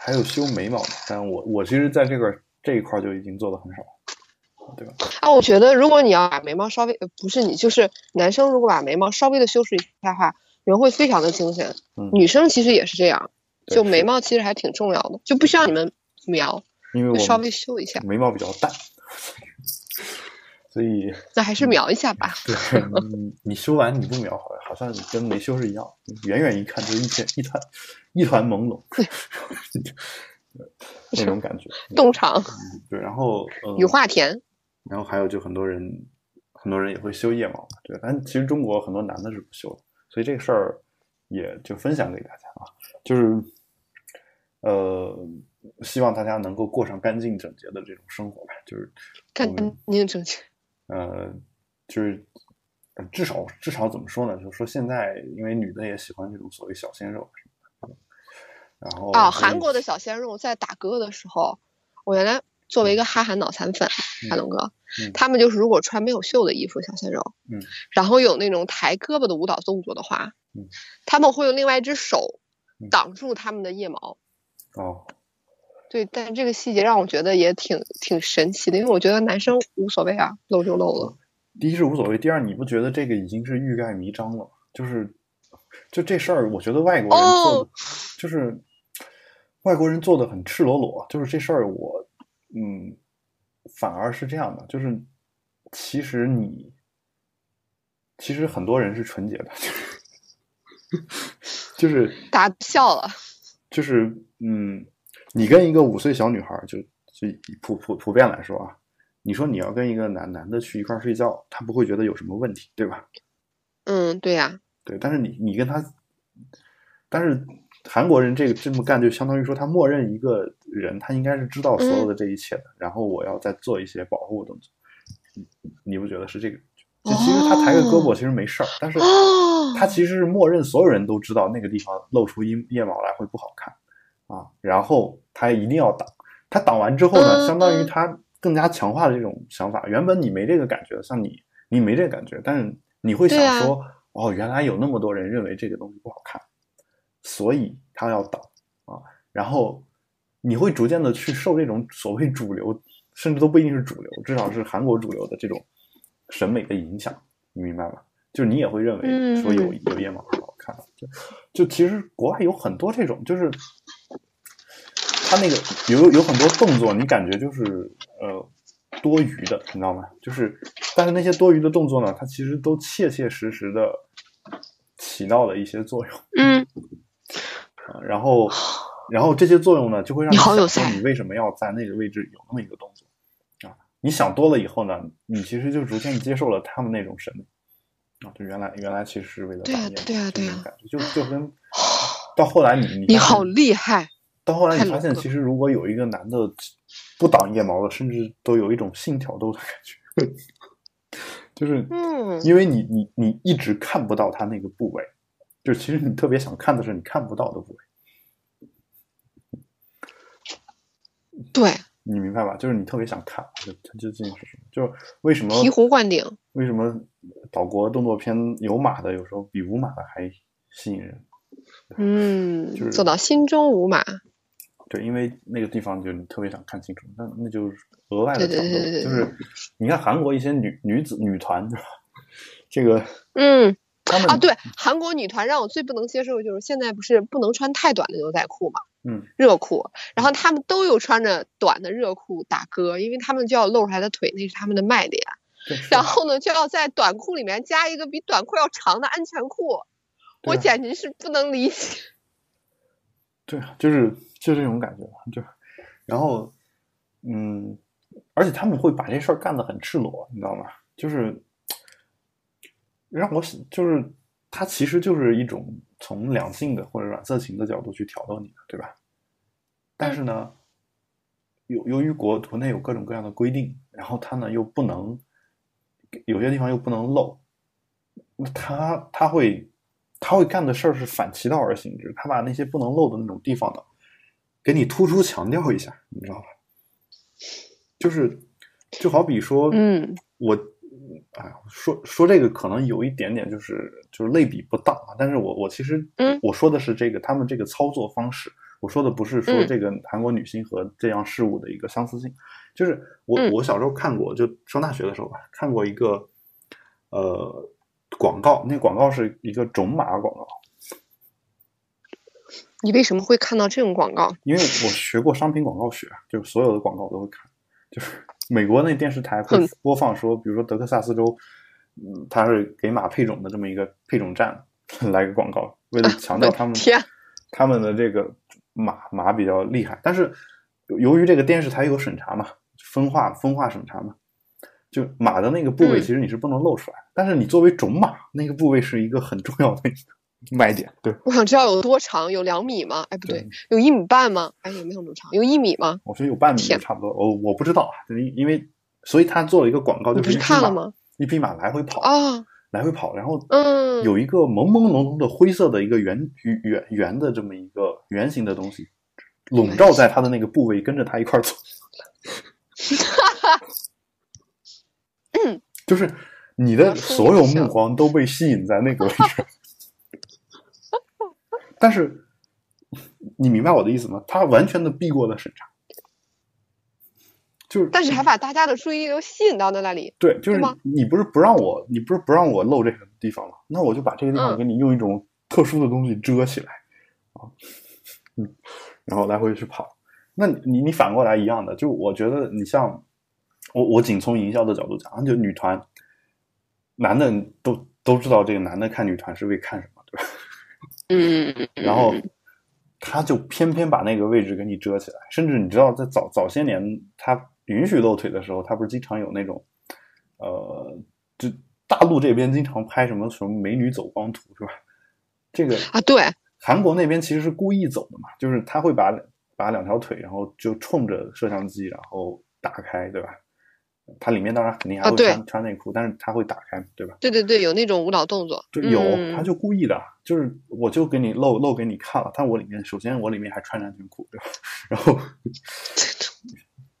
[SPEAKER 1] 还有修眉毛的，但我我其实在这个这一块儿就已经做的很少了，对吧？
[SPEAKER 2] 啊，我觉得如果你要把眉毛稍微，呃不是你，就是男生如果把眉毛稍微的修饰一下的话，人会非常的精神。
[SPEAKER 1] 嗯，
[SPEAKER 2] 女生其实也是这样，就眉毛其实还挺重要的，就不需要你们描，
[SPEAKER 1] 因为我
[SPEAKER 2] 稍微修一下，
[SPEAKER 1] 眉毛比较淡，所以
[SPEAKER 2] 那还是描一下吧。
[SPEAKER 1] 对你你修完你不描，好好像跟没修是一样，远远一看就是一片一团一团朦胧，那种感觉。
[SPEAKER 2] 冻场
[SPEAKER 1] 对，然后呃，
[SPEAKER 2] 羽化田，
[SPEAKER 1] 然后还有就很多人，很多人也会修腋毛嘛，对，但其实中国很多男的是不修的，所以这个事儿也就分享给大家啊，就是呃，希望大家能够过上干净整洁的这种生活吧，就是
[SPEAKER 2] 干净整洁。
[SPEAKER 1] 呃，就是呃至少至少怎么说呢？就是说现在因为女的也喜欢这种所谓小鲜肉什么的，然后
[SPEAKER 2] 哦，韩国的小鲜肉在打歌的时候，我原来作为一个哈韩脑残粉，海龙哥，
[SPEAKER 1] 嗯
[SPEAKER 2] 他们就是如果穿没有袖的衣服，小鲜肉，
[SPEAKER 1] 嗯，
[SPEAKER 2] 然后有那种抬胳膊的舞蹈动作的话，
[SPEAKER 1] 嗯，
[SPEAKER 2] 他们会用另外一只手
[SPEAKER 1] 嗯
[SPEAKER 2] 挡住他们的腋毛。
[SPEAKER 1] 哦，
[SPEAKER 2] 对，但这个细节让我觉得也挺挺神奇的，因为我觉得男生无所谓啊，露就露了。
[SPEAKER 1] 第一是无所谓，第二你不觉得这个已经是欲盖弥彰了？就是就这事儿，我觉得外国人做的、
[SPEAKER 2] 哦
[SPEAKER 1] 就是外国人做的很赤裸裸，就是这事儿我嗯，反而是这样的，就是其实你其实很多人是纯洁的，就是
[SPEAKER 2] 大家笑了，
[SPEAKER 1] 就是嗯，你跟一个五岁小女孩，就就普普普遍来说啊，你说你要跟一个男男的去一块儿睡觉，他不会觉得有什么问题，对吧？
[SPEAKER 2] 嗯，对呀、
[SPEAKER 1] 对，但是你你跟他，但是韩国人这个这么干，就相当于说他默认一个人，他应该是知道所有的这一切的，然后我要再做一些保护动作，你你不觉得是这个？就其实他抬个胳膊其实没事儿，但是
[SPEAKER 2] 哦。
[SPEAKER 1] 他其实是默认所有人都知道那个地方露出腋腋毛来会不好看啊，然后他一定要挡，他挡完之后呢，
[SPEAKER 2] 嗯
[SPEAKER 1] 相当于
[SPEAKER 2] 嗯
[SPEAKER 1] 他更加强化了这种想法。原本你没这个感觉，像你你没这个感觉，但是你会想说，哦，原来有那么多人认为这个东西不好看，所以他要倒啊，然后你会逐渐的去受这种所谓主流，甚至都不一定是主流，至少是韩国主流的这种审美的影响，你明白吗？就是你也会认为说有
[SPEAKER 2] 嗯
[SPEAKER 1] 有腋毛很好看，就就其实国外有很多这种，就是他那个有有很多动作，你感觉就是呃多余的，你知道吗？就是但是那些多余的动作呢，它其实都切切实实的起到了一些作用。
[SPEAKER 2] 嗯，
[SPEAKER 1] 啊，然后，然后这些作用呢，就会让
[SPEAKER 2] 你
[SPEAKER 1] 想说你为什么要在那个位置有那么一个动作啊？你想多了以后呢，你其实就逐渐接受了他们那种审美啊，就原来原来其实是为了
[SPEAKER 2] 对啊对啊对啊
[SPEAKER 1] 感觉，就就跟到后来你你
[SPEAKER 2] 你好厉害，
[SPEAKER 1] 到后来你发现，其实如果有一个男的不挡腋毛的，甚至都有一种性挑逗的感觉，就是
[SPEAKER 2] 嗯
[SPEAKER 1] 因为你你你一直看不到他那个部位，就其实你特别想看的是你看不到的部位，
[SPEAKER 2] 对，
[SPEAKER 1] 你明白吧？就是你特别想看，就它究竟是什么？就是为什么
[SPEAKER 2] 醍醐灌顶。
[SPEAKER 1] 为什么岛国动作片有马的有时候比无马的还吸引人？
[SPEAKER 2] 嗯
[SPEAKER 1] 就是，
[SPEAKER 2] 走到心中无马。
[SPEAKER 1] 对，因为那个地方就你特别想看清楚，那那就是额外的
[SPEAKER 2] 对
[SPEAKER 1] 挑逗。
[SPEAKER 2] 对对对对
[SPEAKER 1] 就是你看韩国一些女女子女团？这个
[SPEAKER 2] 嗯
[SPEAKER 1] 他们
[SPEAKER 2] 啊，对，韩国女团让我最不能接受的就是现在不是不能穿太短的牛仔裤嘛，
[SPEAKER 1] 嗯，
[SPEAKER 2] 热裤，然后他们都有穿着短的热裤打歌，因为他们就要露出来的腿，那是他们的卖点。
[SPEAKER 1] 对
[SPEAKER 2] 然后呢，就要在短裤里面加一个比短裤要长的安全裤，我简直是不能理解。
[SPEAKER 1] 对啊，就是就这种感觉吧，就然后嗯，而且他们会把这事儿干得很赤裸，你知道吗？就是让我想，就是它其实就是一种从两性的或者软色情的角度去挑逗你的，对吧？但是呢，由由于国国内有各种各样的规定，然后它呢又不能有些地方又不能露，那他他会他会干的事儿是反其道而行之，他把那些不能露的那种地方呢，给你突出强调一下，你知道吧？就是就好比说，
[SPEAKER 2] 嗯，
[SPEAKER 1] 我哎呀，说说这个可能有一点点就是就是类比不当啊，但是我我其实
[SPEAKER 2] 嗯
[SPEAKER 1] 我说的是这个他们这个操作方式，我说的不是说
[SPEAKER 2] 嗯
[SPEAKER 1] 这个韩国女星和这样事物的一个相似性，就是我
[SPEAKER 2] 嗯
[SPEAKER 1] 我小时候看过，就上大学的时候吧，看过一个呃广告，那广告是一个种马广告，
[SPEAKER 2] 你为什么会看到这种广告？
[SPEAKER 1] 因为我学过商品广告学，就是所有的广告我都会看。就是美国那电视台会播放说，比如说德克萨斯州，嗯，它是给马配种的这么一个配种站，来个广告，为了强调 他们
[SPEAKER 2] 天。
[SPEAKER 1] 他们的这个马马比较厉害。但是由于这个电视台有审查嘛，分化分化审查嘛，就马的那个部位
[SPEAKER 2] 嗯。
[SPEAKER 1] 其实你是不能露出来，但是你作为种马，那个部位是一个很重要的一个卖点，对。
[SPEAKER 2] 我想知道有多长，有两米吗？哎，不对
[SPEAKER 1] 对，
[SPEAKER 2] 有一米半吗？哎，也没有那么长，有一米吗？
[SPEAKER 1] 我觉得有半米
[SPEAKER 2] 就
[SPEAKER 1] 差不多，我我不知道啊，因因为所以他做了一个广告，就是一匹马
[SPEAKER 2] 看了吗？
[SPEAKER 1] 一匹马来回跑，
[SPEAKER 2] 啊，
[SPEAKER 1] 来回跑，然后
[SPEAKER 2] 嗯
[SPEAKER 1] 有一个朦朦胧胧的灰色的一个圆圆圆的这么一个圆形的东西，笼罩在他的那个部位，跟着他一块儿走。就是你的所有目光都被吸引在那个位置，但是你明白我的意思吗？他完全的避过了审查，就是
[SPEAKER 2] 但是还把大家的注意力都吸引到了那里。
[SPEAKER 1] 对，就是你不是不让我，你不是不让我露这个地方吗？那我就把这个地方
[SPEAKER 2] 嗯
[SPEAKER 1] 给你用一种特殊的东西遮起来，啊，嗯，然后来回去跑。那你你反过来一样的，就我觉得你像我我仅从营销的角度讲，就女团，男的都都知道这个男的看女团是为看什么，对吧？
[SPEAKER 2] 嗯，
[SPEAKER 1] 然后他就偏偏把那个位置给你遮起来，甚至你知道，在早早些年他允许露腿的时候，他不是经常有那种，呃，就大陆这边经常拍什么什么美女走光图是吧？这个
[SPEAKER 2] 啊，对，
[SPEAKER 1] 韩国那边其实是故意走的嘛，就是他会把把两条腿，然后就冲着摄像机，然后打开，对吧？它里面当然肯定还会穿、穿内裤，但是它会打开，对吧？
[SPEAKER 2] 对对对，有那种舞蹈动作，
[SPEAKER 1] 就有，
[SPEAKER 2] 嗯
[SPEAKER 1] 他就故意的，就是我就给你露露给你看了，但我里面首先我里面还穿着安全裤，对吧？然后，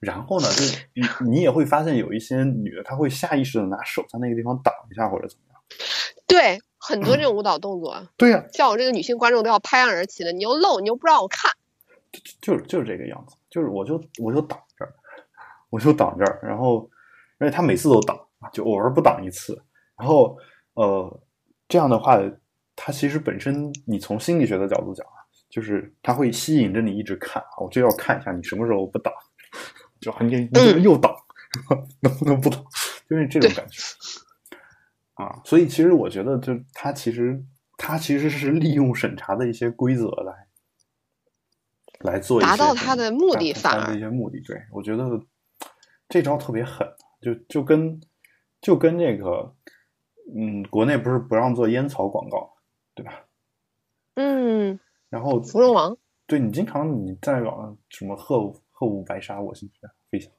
[SPEAKER 1] 然后呢，就你你也会发现有一些女的，她会下意识的拿手在那个地方挡一下或者怎么样。
[SPEAKER 2] 对，很多这种舞蹈动作，
[SPEAKER 1] 对呀、
[SPEAKER 2] 像我这个女性观众都要拍案而起的。你又露，你又不让我看，
[SPEAKER 1] 就就就是这个样子，就是我就我就挡这儿，我就挡这儿，然后而且他每次都挡，就偶尔不挡一次，然后呃这样的话，它其实本身你从心理学的角度讲啊，就是它会吸引着你一直看啊，我就要看一下你什么时候不挡，就你你怎么又挡，能不能不挡，就是这种感觉啊，所以其实我觉得就他其实他其实是利用审查的一些规则来。来做
[SPEAKER 2] 达到他的目的
[SPEAKER 1] 达
[SPEAKER 2] 反而
[SPEAKER 1] 一些目的。对我觉得这招特别狠，就就跟就跟那个，嗯，国内不是不让做烟草广告，对吧？
[SPEAKER 2] 嗯，
[SPEAKER 1] 然后
[SPEAKER 2] 芙蓉王，
[SPEAKER 1] 对你经常你在网上什么鹤舞鹤舞白沙，我心飞飞翔，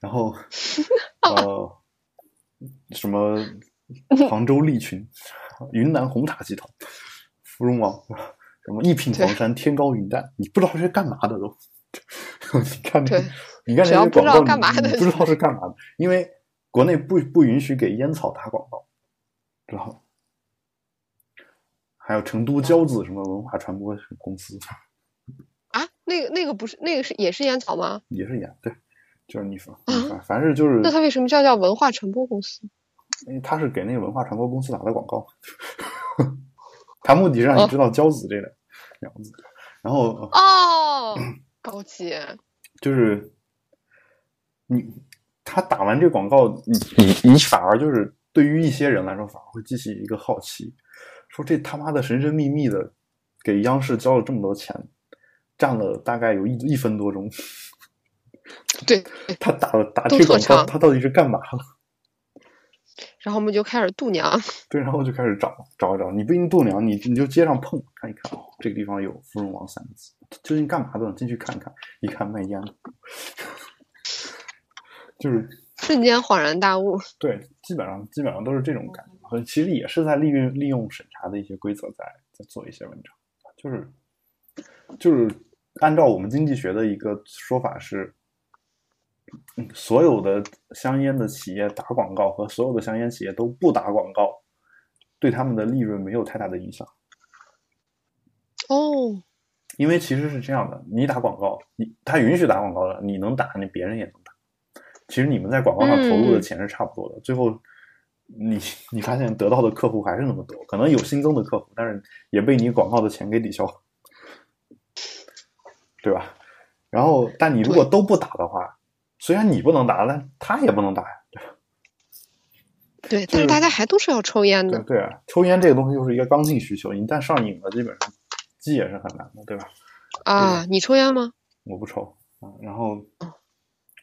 [SPEAKER 1] 然后 呃什么 杭州利群、云南红塔集团、芙蓉王，什么一品黄山、天高云淡，你不知道这是干嘛的都。你看，
[SPEAKER 2] 对，
[SPEAKER 1] 你看这些广告，
[SPEAKER 2] 道干嘛的
[SPEAKER 1] 你不知道是干嘛的，因为国内不不允许给烟草打广告，知道吗？还有成都骄子什么文化传播公司
[SPEAKER 2] 啊，那个那个不是那个是也是烟草吗？
[SPEAKER 1] 也是烟，对，就是你反反凡是就是
[SPEAKER 2] 那他为什么叫叫文化传播公司？
[SPEAKER 1] 因为他是给那个文化传播公司打的广告，他目的是让你知道骄子这个两个字，然后
[SPEAKER 2] 哦，高级，
[SPEAKER 1] 就是你他打完这广告，你你你反而就是对于一些人来说，反而会激起一个好奇，说这他妈的神神秘秘的给央视交了这么多钱，占了大概有一一分多钟，
[SPEAKER 2] 对，
[SPEAKER 1] 他打了打这广告，他到底是干嘛了？
[SPEAKER 2] 然后我们就开始度娘，
[SPEAKER 1] 对，然后就开始找找一找，你不一定度娘，你你就街上碰看一看，哦，这个地方有“芙蓉王”三个字，究竟干嘛的呢？进去看看，一看卖烟的，就是
[SPEAKER 2] 瞬间恍然大悟。
[SPEAKER 1] 对，基本上基本上都是这种感觉，和其实也是在利用利用审查的一些规则在在做一些文章，就是就是按照我们经济学的一个说法是，嗯所有的香烟的企业打广告和所有的香烟企业都不打广告，对他们的利润没有太大的影响。
[SPEAKER 2] 哦，
[SPEAKER 1] 因为其实是这样的，你打广告，你他允许打广告的，你能打，那别人也能打。其实你们在广告上投入的钱是差不多的，最后你 你发现得到的客户还是那么多，可能有新增的客户，但是也被你广告的钱给抵消，对吧？然后，但你如果都不打的话，虽然你不能打，但他也不能打呀，对吧？
[SPEAKER 2] 对，但是大家还都是要抽烟的。
[SPEAKER 1] 对对啊，抽烟这个东西就是一个刚性需求，一旦上瘾了，基本上戒也是很难的，对吧？
[SPEAKER 2] 啊，你抽烟吗？
[SPEAKER 1] 我不抽啊，然后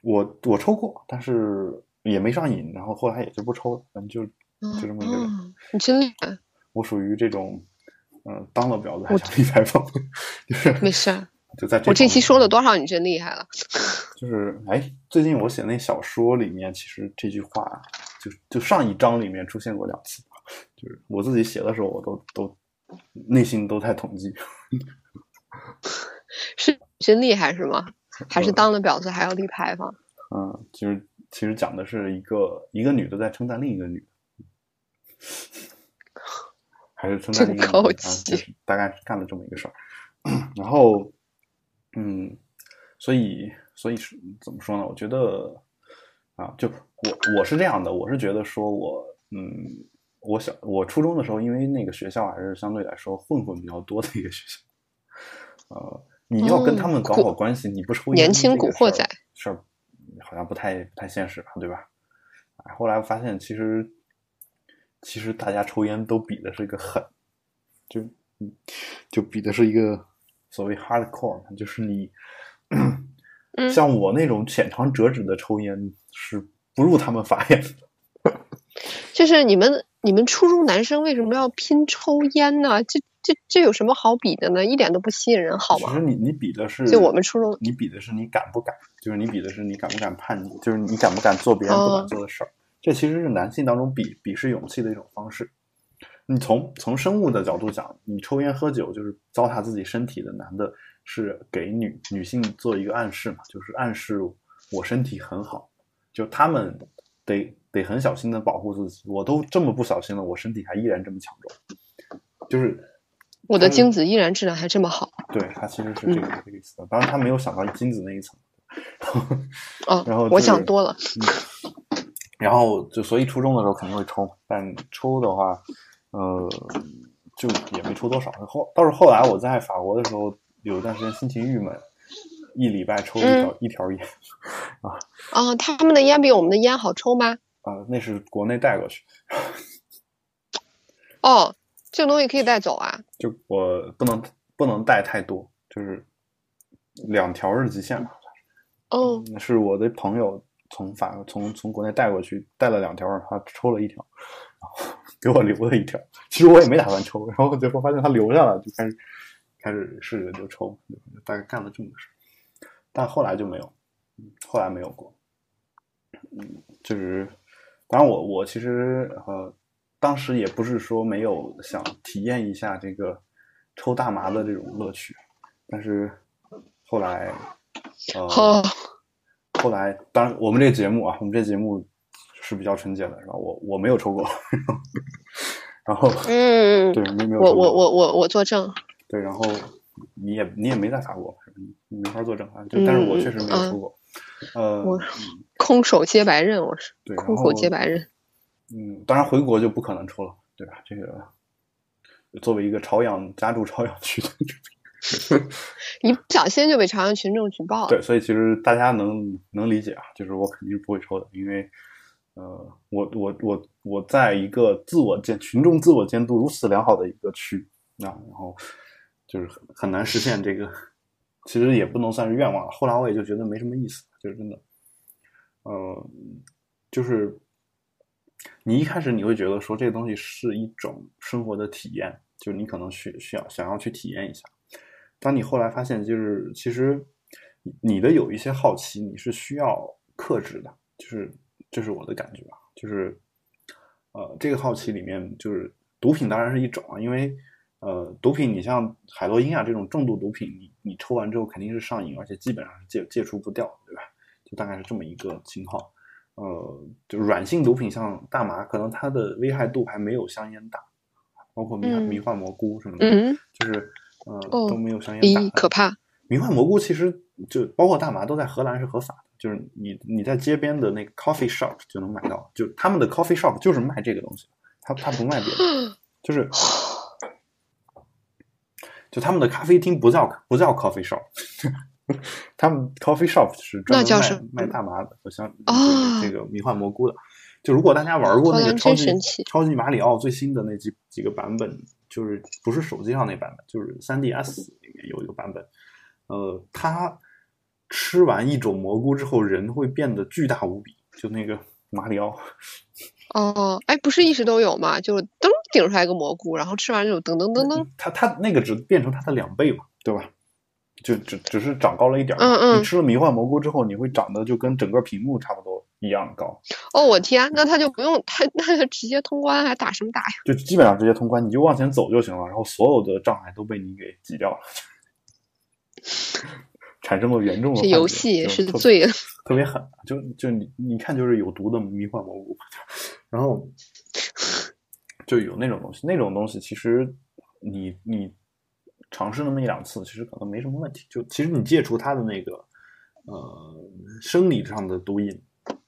[SPEAKER 1] 我我抽过，但是也没上瘾，然后后来也就不抽了，反正就就这么一个人。
[SPEAKER 2] 嗯，你真厉害，
[SPEAKER 1] 我属于这种，嗯、当了婊子还想立牌坊，就是
[SPEAKER 2] 没事儿。
[SPEAKER 1] 就在这
[SPEAKER 2] 我这期说了多少？你真厉害了。
[SPEAKER 1] 就是哎，最近我写那小说里面，其实这句话就就上一章里面出现过两次，就是我自己写的时候，我都都内心都在统计。
[SPEAKER 2] 是真厉害是吗？还是
[SPEAKER 1] 呃
[SPEAKER 2] 当了婊子还要立牌坊？
[SPEAKER 1] 嗯，其实其实讲的是一个一个女的在称赞另一个女的，还是称赞另一个女的，啊就是大概是干了这么一个事儿。然后，嗯，所以所以是怎么说呢？我觉得啊，就我我是这样的，我是觉得说我嗯，我小我初中的时候，因为那个学校还是相对来说混混比较多的一个学校，呃，你要跟他们搞好关系，你不抽烟
[SPEAKER 2] 年轻古惑仔
[SPEAKER 1] 事儿好像不太不太现实吧，对吧？哎，后来发现其实其实大家抽烟都比的是一个狠，就嗯就比的是一个所谓 hardcore，就是你
[SPEAKER 2] 嗯
[SPEAKER 1] 像我那种浅尝辄止的抽烟是不入他们法眼的。
[SPEAKER 2] 就是你们你们初中男生为什么要拼抽烟呢？这这这有什么好比的呢？一点都不吸引人，好吗？
[SPEAKER 1] 其实你你比的是，
[SPEAKER 2] 就我们初中
[SPEAKER 1] 你比的是你敢不敢，就是你比的是你敢不敢叛逆，就是你敢不敢做别人不敢
[SPEAKER 2] 哦
[SPEAKER 1] 做的事儿。这其实是男性当中比比试勇气的一种方式。你从从生物的角度讲，你抽烟喝酒就是糟蹋自己身体的男的，是给女女性做一个暗示嘛，就是暗示我身体很好，就他们得得很小心的保护自己。我都这么不小心了，我身体还依然这么强壮，就是
[SPEAKER 2] 我的精子依然质量还这么好
[SPEAKER 1] 对他其实是这个、这个意思的。当然他没有想到精子那一层。
[SPEAKER 2] 哦。
[SPEAKER 1] 然后、
[SPEAKER 2] 我想多了。
[SPEAKER 1] 然后就所以初中的时候肯定会抽，但抽的话，呃，就也没抽多少。后倒是后来我在法国的时候，有一段时间心情郁闷，一礼拜抽一条、一条烟
[SPEAKER 2] 啊，他们的烟比我们的烟好抽吗？
[SPEAKER 1] 啊、那是国内带过去，
[SPEAKER 2] 哦，这个东西可以带走啊。
[SPEAKER 1] 就我不能不能带太多，就是两条是极限吧。
[SPEAKER 2] 哦，
[SPEAKER 1] 嗯是我的朋友从法从从国内带过去，带了两条，他抽了一条，然后给我留了一条。其实我也没打算抽，然后最后发现他留下了，就开始开始试着就抽，大概干了这么个事。但后来就没有，后来没有过。嗯，就是当然我我其实呃当时也不是说没有想体验一下这个抽大麻的这种乐趣，但是后来呃。后来，当然，我们这个节目啊，我们这节目是比较纯洁的，是吧？我我没有抽过，然后，
[SPEAKER 2] 嗯，
[SPEAKER 1] 对，没没有。
[SPEAKER 2] 我我我我我作证。
[SPEAKER 1] 对，然后你也你也没在法国，你没法作证啊。就但是我确实没有抽过。呃，
[SPEAKER 2] 我空手接白刃，我是。
[SPEAKER 1] 对，
[SPEAKER 2] 空口接白刃。
[SPEAKER 1] 嗯，当然回国就不可能抽了，对吧？这个作为一个朝阳家住朝阳区的。
[SPEAKER 2] 一不小心就被朝阳群众举报了。
[SPEAKER 1] 对，所以其实大家能能理解啊，就是我肯定是不会抽的，因为呃，我我我我在一个自我监群众自我监督如此良好的一个区啊，然后就是很很难实现这个，其实也不能算是愿望了。后来我也就觉得没什么意思，就是真的，呃，就是你一开始你会觉得说这个东西是一种生活的体验，就你可能需需要想要去体验一下。当你后来发现，就是其实你的有一些好奇，你是需要克制的，就是这是我的感觉啊，就是呃，这个好奇里面，就是毒品当然是一种啊，因为呃，毒品你像海洛因啊这种重度毒品，你你抽完之后肯定是上瘾，而且基本上是戒戒除不掉，对吧？就大概是这么一个情况。呃，就软性毒品像大麻，可能它的危害度还没有香烟大，包括迷迷幻蘑菇什么的，就是。呃，都没有香烟大，
[SPEAKER 2] 可怕。
[SPEAKER 1] 迷幻蘑菇其实就包括大麻，都在荷兰是合法的，就是你你在街边的那个 coffee shop 就能买到，就他们的 coffee shop 就是卖这个东西，他他不卖别的，就是 就他们的咖啡厅不叫不叫 coffee shop，他们 coffee shop 是专门卖卖大麻的，好像这个迷幻蘑菇的。就如果大家玩过那个超级超级马里奥最新的那几几个版本。就是不是手机上那版本，就是 3DS 里面有一个版本，呃，它吃完一种蘑菇之后，人会变得巨大无比，就那个马里奥。
[SPEAKER 2] 哦，哎，不是一直都有吗？就噔顶出来一个蘑菇，然后吃完就噔噔噔噔。
[SPEAKER 1] 它它那个只变成它的两倍嘛，对吧？就只只是长高了一点。
[SPEAKER 2] 嗯嗯。
[SPEAKER 1] 你吃了迷幻蘑菇之后，你会长得就跟整个屏幕差不多。一样高
[SPEAKER 2] 哦！我天，那他就不用他，那就直接通关，还打什么打呀？
[SPEAKER 1] 就基本上直接通关，你就往前走就行了，然后所有的障碍都被你给挤掉了，产生了严重的。
[SPEAKER 2] 这游戏是罪，
[SPEAKER 1] 特别狠，就就你你看，就是有毒的迷幻蘑菇，然后就有那种东西，那种东西其实你你尝试那么一两次，其实可能没什么问题。就其实你戒除它的那个呃生理上的毒瘾。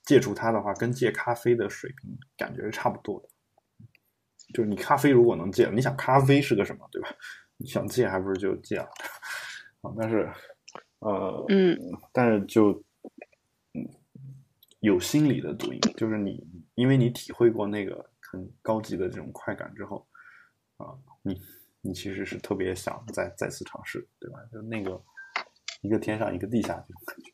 [SPEAKER 1] 戒除它的话，跟戒咖啡的水平感觉是差不多的。就是你咖啡如果能戒，你想咖啡是个什么，对吧？你想戒还不是就戒了啊。但是，呃，
[SPEAKER 2] 嗯，
[SPEAKER 1] 但是就，嗯，有心理的毒瘾，就是你因为你体会过那个很高级的这种快感之后，啊，你你其实是特别想再再次尝试，对吧？就那个一个天上一个地下这种感觉。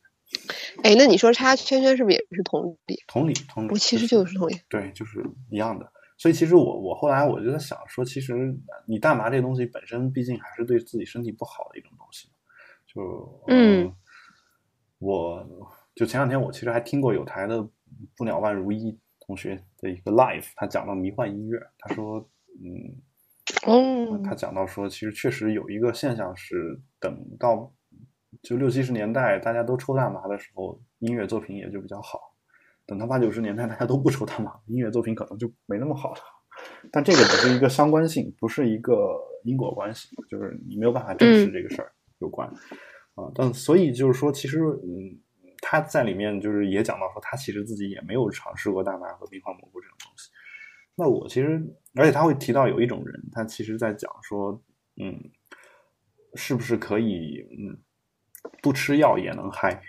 [SPEAKER 2] 哎，那你说插圈圈是不是也是同理？
[SPEAKER 1] 同理，同理，
[SPEAKER 2] 我其实就是同理。
[SPEAKER 1] 对，就是一样的。所以其实我我后来我就在想说，其实你大麻这东西本身毕竟还是对自己身体不好的一种东西。就
[SPEAKER 2] 嗯，
[SPEAKER 1] 我就前两天我其实还听过有台的不鸟万如一同学的一个 live，他讲到迷幻音乐，他说嗯，
[SPEAKER 2] 哦，
[SPEAKER 1] 他讲到说，其实确实有一个现象是等到。就六七十年代大家都抽大麻的时候，音乐作品也就比较好。等到八九十年代大家都不抽大麻，音乐作品可能就没那么好了。但这个只是一个相关性，不是一个因果关系，就是你没有办法证实这个事儿有关啊。但所以就是说，其实嗯，他在里面就是也讲到说，他其实自己也没有尝试过大麻和冰花蘑菇这种东西。那我其实，而且他会提到有一种人，他其实在讲说，嗯，是不是可以嗯。不吃药也能嗨，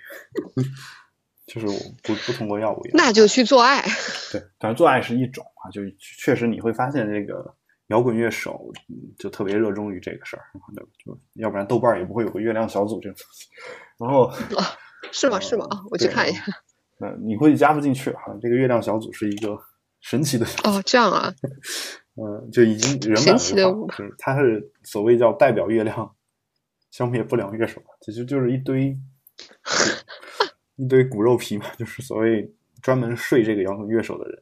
[SPEAKER 1] 就是我不不通过药物，
[SPEAKER 2] 那就去做爱。
[SPEAKER 1] 对，反正做爱是一种啊，就确实你会发现这个摇滚乐手就特别热衷于这个事儿，就要不然豆瓣也不会有个月亮小组这种东西。然后
[SPEAKER 2] 是 吗？是吗？啊，我去看一下。
[SPEAKER 1] 嗯你会加不进去啊？这个月亮小组是一个神奇的，
[SPEAKER 2] 哦，这样啊，
[SPEAKER 1] 嗯，就已经人满
[SPEAKER 2] 神奇的
[SPEAKER 1] 为患，就是所谓叫代表月亮消灭不良乐手，其实就是一堆一堆骨肉皮嘛，就是所谓专门睡这个摇滚乐手的人，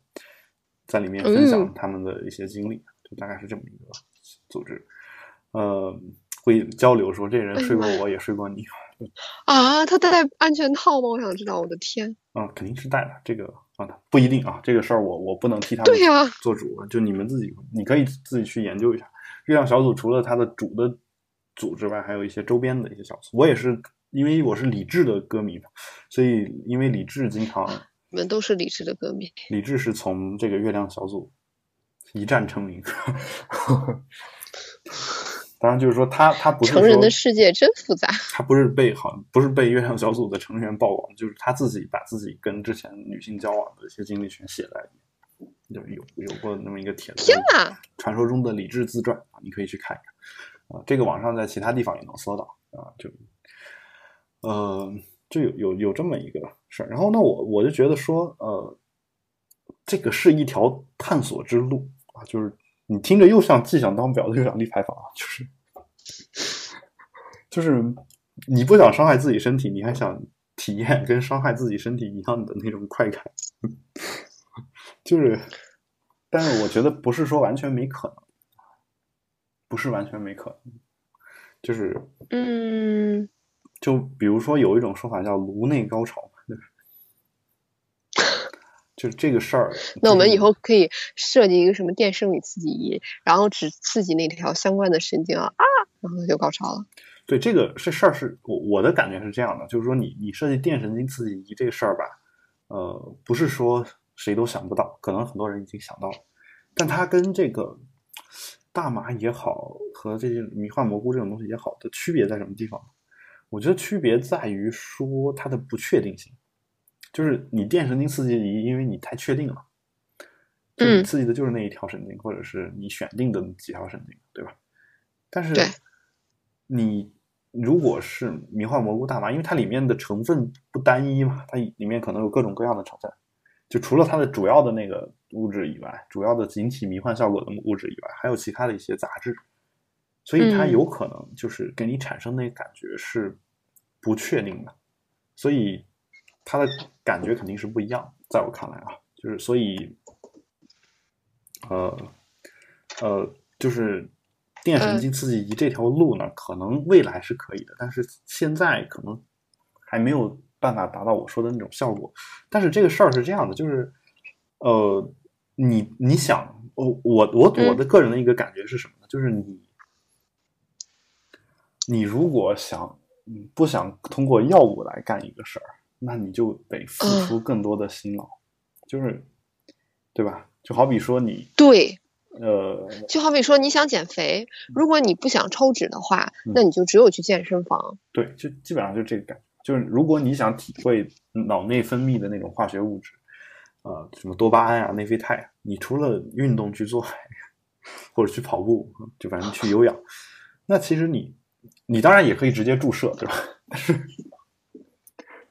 [SPEAKER 1] 在里面分享
[SPEAKER 2] 嗯
[SPEAKER 1] 他们的一些经历，就大概是这么一个组织。呃，会交流说这人睡过我，也睡过你，
[SPEAKER 2] 啊，他戴安全套吗？我想知道，我的天，
[SPEAKER 1] 嗯、肯定是戴了。这个啊，不一定啊，这个事儿我我不能替他做主，就你们自己，你可以自己去研究一下。月亮小组除了它的主的组之外，还有一些周边的一些小组。我也是，因为我是李志的歌迷嘛，所以因为李志经常，
[SPEAKER 2] 你们都是李志的歌迷。
[SPEAKER 1] 李志是从这个月亮小组一战成名。当然，就是说他他不是
[SPEAKER 2] 成人的世界真复杂。
[SPEAKER 1] 他不是被好像不是被月亮小组的成员曝光，就是他自己把自己跟之前女性交往的一些经历全写在里面，就有有过那么一个帖子，
[SPEAKER 2] 天哪！
[SPEAKER 1] 传说中的理智自传啊，你可以去看一看啊，这个网上在其他地方也能搜到啊，就呃就有有有这么一个事儿，然后呢，我我就觉得说呃，这个是一条探索之路啊，就是你听着又像既想当婊子又想立牌坊啊，就是就是你不想伤害自己身体，你还想体验跟伤害自己身体一样的那种快感，就是，但是我觉得不是说完全没可能，不是完全没可能，就是
[SPEAKER 2] 嗯，
[SPEAKER 1] 就比如说有一种说法叫颅内高潮？就是这个事儿。
[SPEAKER 2] 那我们以后可以设计一个什么电生理刺激仪，然后只刺激那条相关的神经啊啊，然后就高潮了。
[SPEAKER 1] 对这个这事儿是我我的感觉是这样的，就是说你你设计电神经刺激仪这个事儿吧，呃，不是说谁都想不到，可能很多人已经想到了，但它跟这个大麻也好和这些迷幻蘑菇这种东西也好的区别在什么地方？我觉得区别在于说它的不确定性，就是你电神经刺激仪，因为你太确定了，就你
[SPEAKER 2] 嗯
[SPEAKER 1] 刺激的就是那一条神经，或者是你选定的几条神经，对吧？但是你如果是迷幻蘑菇大麻，因为它里面的成分不单一嘛，它里面可能有各种各样的成分，就除了它的主要的那个物质以外，主要的引起迷幻效果的物质以外，还有其他的一些杂质，所以它
[SPEAKER 2] 嗯。
[SPEAKER 1] 有可能就是给你产生那个感觉是不确定的，所以它的感觉肯定是不一样的，在我看来啊，就是所以，呃，呃，就是电神经刺激仪这条路呢，可能未来是可以的，但是现在可能还没有办法达到我说的那种效果。但是这个事儿是这样的，就是，呃，你你想，我我我我的个人的一个感觉是什么呢？就是你，你如果想，嗯，不想通过药物来干一个事儿，那你就得付出更多的辛劳，就是，对吧？就好比说你，
[SPEAKER 2] 对，
[SPEAKER 1] 呃，
[SPEAKER 2] 就好比说你想减肥，如果你不想抽脂的话，
[SPEAKER 1] 嗯
[SPEAKER 2] 那你就只有去健身房。
[SPEAKER 1] 对，就基本上就这个感觉。就是如果你想体会脑内分泌的那种化学物质，呃，什么多巴胺啊、内啡肽啊，你除了运动去做，或者去跑步，就反正去有氧，那其实你你当然也可以直接注射，对吧？但是，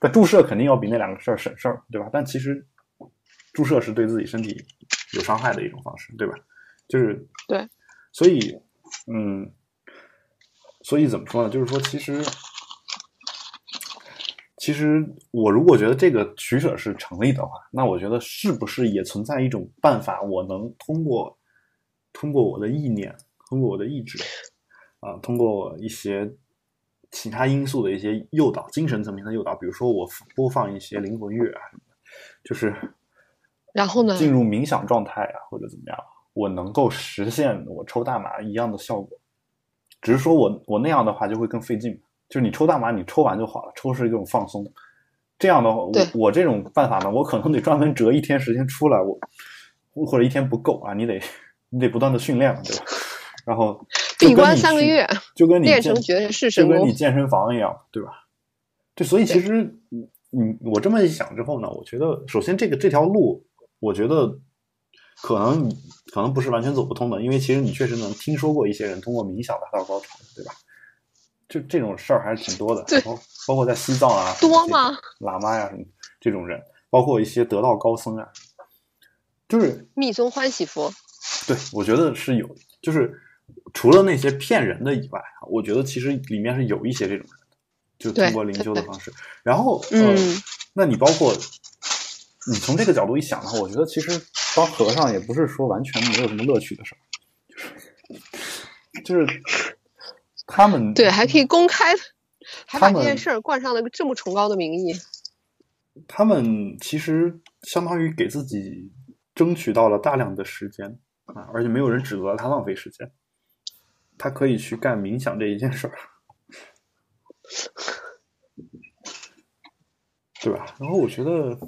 [SPEAKER 1] 但注射肯定要比那两个事儿省事儿，对吧？但其实注射是对自己身体有伤害的一种方式，对吧？就是
[SPEAKER 2] 对，
[SPEAKER 1] 所以，嗯，所以怎么说呢？就是说，其实，其实我如果觉得这个取舍是成立的话，那我觉得是不是也存在一种办法，我能通过通过我的意念，通过我的意志，啊、通过一些其他因素的一些诱导，精神层面的诱导，比如说我播放一些灵魂乐啊什么的，就是
[SPEAKER 2] 然后呢
[SPEAKER 1] 进入冥想状态啊，或者怎么样，我能够实现我抽大麻一样的效果。只是说我我那样的话就会更费劲，就是你抽大麻你抽完就好了，抽是一种放松。这样的话，我我这种办法呢，我可能得专门折一天时间出来，我或者一天不够啊，你得你得不断的训练嘛，对吧？然后
[SPEAKER 2] 闭关三个月，
[SPEAKER 1] 就跟你健
[SPEAKER 2] 练成绝世神功
[SPEAKER 1] 就跟你。健身房一样，对吧？对，所以其实你你我这么一想之后呢，我觉得首先这个这条路，我觉得可能你可能不是完全走不通的，因为其实你确实能听说过一些人通过冥想达到高潮，对吧？就这种事儿还是挺多的，
[SPEAKER 2] 对
[SPEAKER 1] 包包括在西藏啊，
[SPEAKER 2] 多吗？
[SPEAKER 1] 喇嘛呀什么这种人，包括一些得道高僧啊，就是
[SPEAKER 2] 密宗欢喜佛，
[SPEAKER 1] 对我觉得是有，就是除了那些骗人的以外，我觉得其实里面是有一些这种人的，就通过灵修的方式。然后，呃，那你包括你从这个角度一想的话，我觉得其实当和尚也不是说完全没有什么乐趣的事儿，就是就是他们
[SPEAKER 2] 对还可以公开，还把这件事儿冠上了个这么崇高的名义。
[SPEAKER 1] 他们其实相当于给自己争取到了大量的时间啊，而且没有人指责他浪费时间，他可以去干冥想这一件事儿，对吧？然后我觉得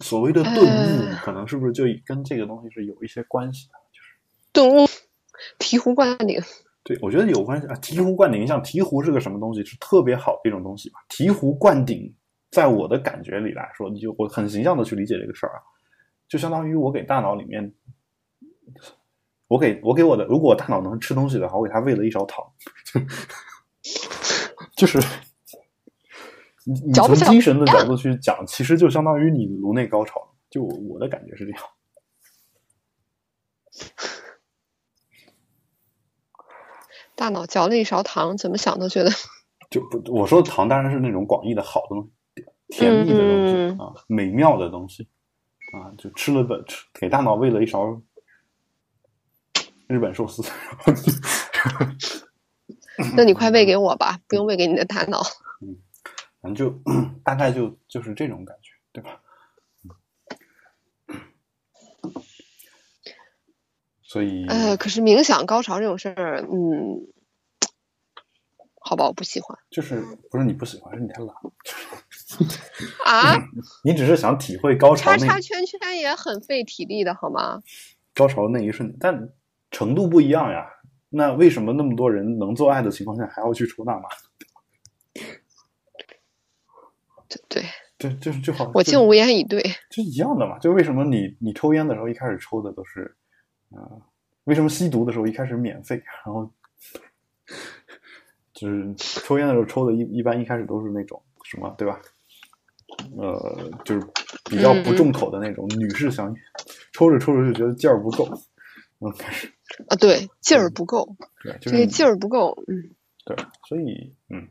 [SPEAKER 1] 所谓的顿悟，可能是不是就跟这个东西是有一些关系的？就是
[SPEAKER 2] 顿悟，醍醐灌顶。
[SPEAKER 1] 对，我觉得有关系啊。醍醐灌顶，像醍醐是个什么东西？是特别好的一种东西吧？醍醐灌顶。在我的感觉里来说，你就我很形象的去理解这个事儿啊，就相当于我给大脑里面，我给我给我的，如果我大脑能吃东西的话，我给他喂了一勺糖，就是你你从精神的角度去讲，其实就相当于你颅内高潮，就我的感觉是这样。
[SPEAKER 2] 大脑嚼了一勺糖，怎么想都觉得，
[SPEAKER 1] 就不我说的糖当然是那种广义的好的东西。甜蜜的东西啊，美妙的东西啊，就吃了本给大脑喂了一勺日本寿司。
[SPEAKER 2] 那你快喂给我吧，不用喂给你的大脑。
[SPEAKER 1] 嗯，反正就 大概就就是这种感觉，对吧？所以
[SPEAKER 2] 呃，可是冥想高潮这种事儿，嗯，好吧，我不喜欢。
[SPEAKER 1] 就是不是你不喜欢，是你太懒。
[SPEAKER 2] 啊！
[SPEAKER 1] 你只是想体会高潮，
[SPEAKER 2] 叉叉圈圈也很费体力的，好吗？
[SPEAKER 1] 高潮那一瞬间，但程度不一样呀。那为什么那么多人能做爱的情况下还要去抽大麻？
[SPEAKER 2] 对对
[SPEAKER 1] 对，就是就好。
[SPEAKER 2] 我竟无言以对。
[SPEAKER 1] 就一样的嘛。就为什么你你抽烟的时候一开始抽的都是啊？为什么吸毒的时候一开始免费，然后就是抽烟的时候抽的一一般一开始都是那种什么，对吧？呃，就是比较不重口的那种女士香烟，抽着抽着就觉得劲儿不够，嗯，开始
[SPEAKER 2] 啊，对，劲儿不够，
[SPEAKER 1] 对，这
[SPEAKER 2] 个劲儿不够，嗯，
[SPEAKER 1] 对，所以嗯，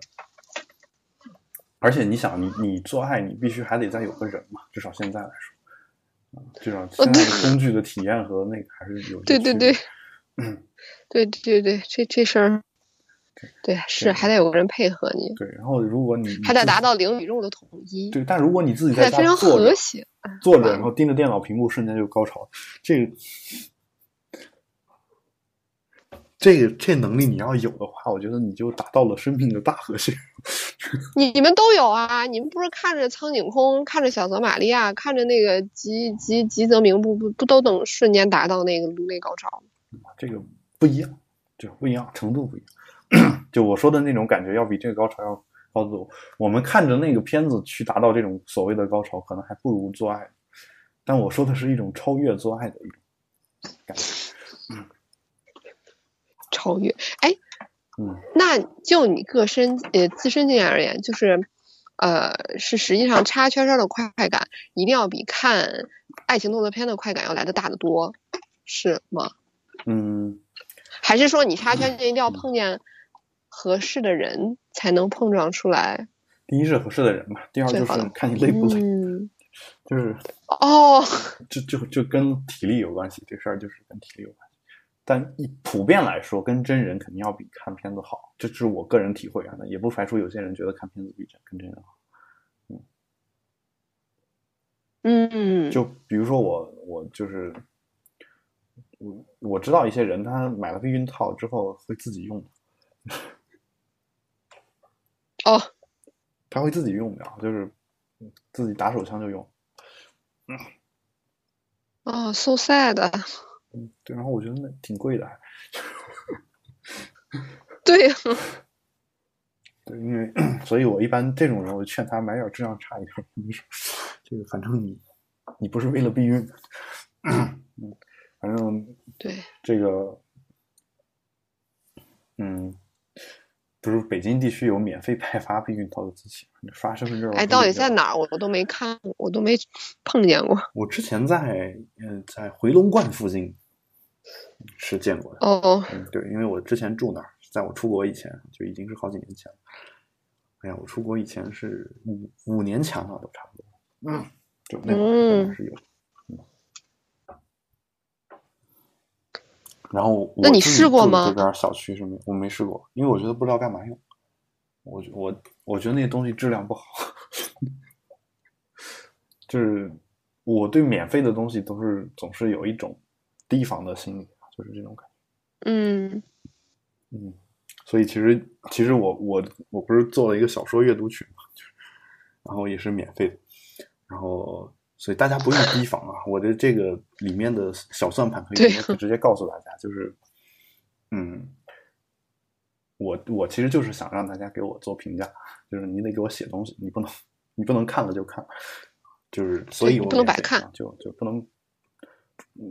[SPEAKER 1] 而且你想，你你做爱，你必须还得再有个人嘛，至少现在来说，啊，至少现在工具的体验和那个还是有
[SPEAKER 2] 对对对，嗯，对对对，这这事儿。对，是还得有个人配合你。
[SPEAKER 1] 对，然后如果你
[SPEAKER 2] 还得达到零与肉的统一。
[SPEAKER 1] 对，但如果你自己在
[SPEAKER 2] 家
[SPEAKER 1] 坐着，坐着，
[SPEAKER 2] 然
[SPEAKER 1] 后盯着电脑屏幕，瞬间就高潮。这个，这个这能力你要有的话，我觉得你就达到了生命的大和谐。
[SPEAKER 2] 你 你们都有啊？你们不是看着苍井空，看着小泽玛利亚，看着那个吉吉吉泽明步，不不都等瞬间达到那个颅内高潮
[SPEAKER 1] 吗？这个不一样，就不一样，程度不一样。就我说的那种感觉，要比这个高潮要高得多。我们看着那个片子去达到这种所谓的高潮，可能还不如做爱。但我说的是一种超越做爱的一种感觉。嗯，
[SPEAKER 2] 超越。哎，
[SPEAKER 1] 嗯，
[SPEAKER 2] 那就你个身呃自身经验而言，就是呃，是实际上插圈圈的快感一定要比看爱情动作片的快感要来的大得多，是吗？
[SPEAKER 1] 嗯。
[SPEAKER 2] 还是说你插圈圈一定要碰见合适的人才能碰撞出来？
[SPEAKER 1] 第一是合适的人嘛，第二就是看你累不累，嗯就是
[SPEAKER 2] 哦，
[SPEAKER 1] 就就就跟体力有关系，这事儿就是跟体力有关系。但一普遍来说，跟真人肯定要比看片子好，这是我个人体会啊。也不排除有些人觉得看片子比真跟真人好。
[SPEAKER 2] 嗯嗯，
[SPEAKER 1] 就比如说我，我就是。我我知道一些人，他买了避孕套之后会自己用。
[SPEAKER 2] 哦，
[SPEAKER 1] 他会自己用的，就是自己打手枪就用。
[SPEAKER 2] 嗯。哦，so sad。
[SPEAKER 1] 嗯，对，然后我觉得那挺贵的。
[SPEAKER 2] 对呀。
[SPEAKER 1] 对，因为 所以，我一般这种人，我劝他买点质量差一点。这个反正你你不是为了避孕。嗯。反正
[SPEAKER 2] 对
[SPEAKER 1] 这个，嗯，不是北京地区有免费派发避孕套的机器，你刷身份证。
[SPEAKER 2] 哎，到底在哪儿？我都没看，我都没碰见过。
[SPEAKER 1] 我之前在嗯，在回龙观附近是见过的。
[SPEAKER 2] 哦，
[SPEAKER 1] 嗯，对，因为我之前住那儿，在我出国以前就已经是好几年前了。哎呀，我出国以前是五五年前了，都差不多。嗯，就那会儿是有。嗯然后，
[SPEAKER 2] 那你试过吗？
[SPEAKER 1] 这边小区是没，我没试过，因为我觉得不知道干嘛用。我我我觉得那东西质量不好，就是我对免费的东西都是总是有一种提防的心理，就是这种感
[SPEAKER 2] 觉。嗯
[SPEAKER 1] 嗯，所以其实其实我我我不是做了一个小说阅读群嘛，然后也是免费的，然后。所以大家不用提防啊！我的这个里面的小算盘可以直接告诉大家，就是，嗯，我我其实就是想让大家给我做评价，就是你得给我写东西，你不能你不能看了就看，就是所以我
[SPEAKER 2] 不能白看，
[SPEAKER 1] 就就不能，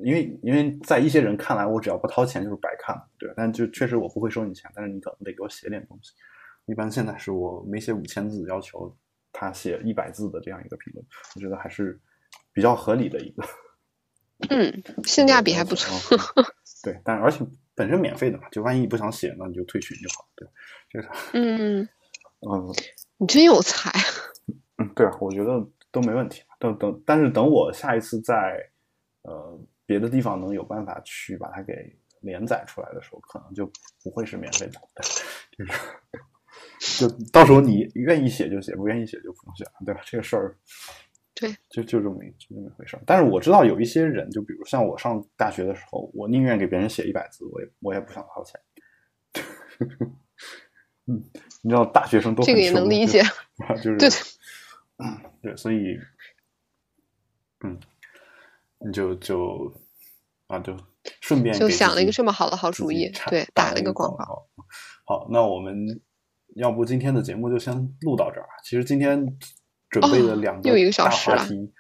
[SPEAKER 1] 因为因为在一些人看来，我只要不掏钱就是白看，对，但就确实我不会收你钱，但是你可能得给我写点东西。一般现在是我没写五千字，要求他写一百字的这样一个评论，我觉得还是。比较合理的一个，
[SPEAKER 2] 嗯，性价比还不错。
[SPEAKER 1] 对，但而且本身免费的嘛，就万一你不想写，那你就退群就好。对，这个。
[SPEAKER 2] 嗯
[SPEAKER 1] 嗯，
[SPEAKER 2] 你真有才。
[SPEAKER 1] 嗯，对啊，我觉得都没问题。等等，但是等我下一次在呃别的地方能有办法去把它给连载出来的时候，可能就不会是免费的。就是，就到时候你愿意写就写，不愿意写就不用写了，对吧？这个事儿。
[SPEAKER 2] 对，
[SPEAKER 1] 就就这么就这么一回事儿。但是我知道有一些人，就比如像我上大学的时候，我宁愿给别人写一百字，我也我也不想掏钱。嗯，你知道大学生都
[SPEAKER 2] 这个也能理解，
[SPEAKER 1] 就是
[SPEAKER 2] 对，
[SPEAKER 1] 嗯，对，所以，嗯，你就就啊，就顺便
[SPEAKER 2] 就想了一个这么好的好主意，对，打了一个广
[SPEAKER 1] 告。好，那我们要不今天的节目就先录到这儿。其实今天。准备了两个大话题，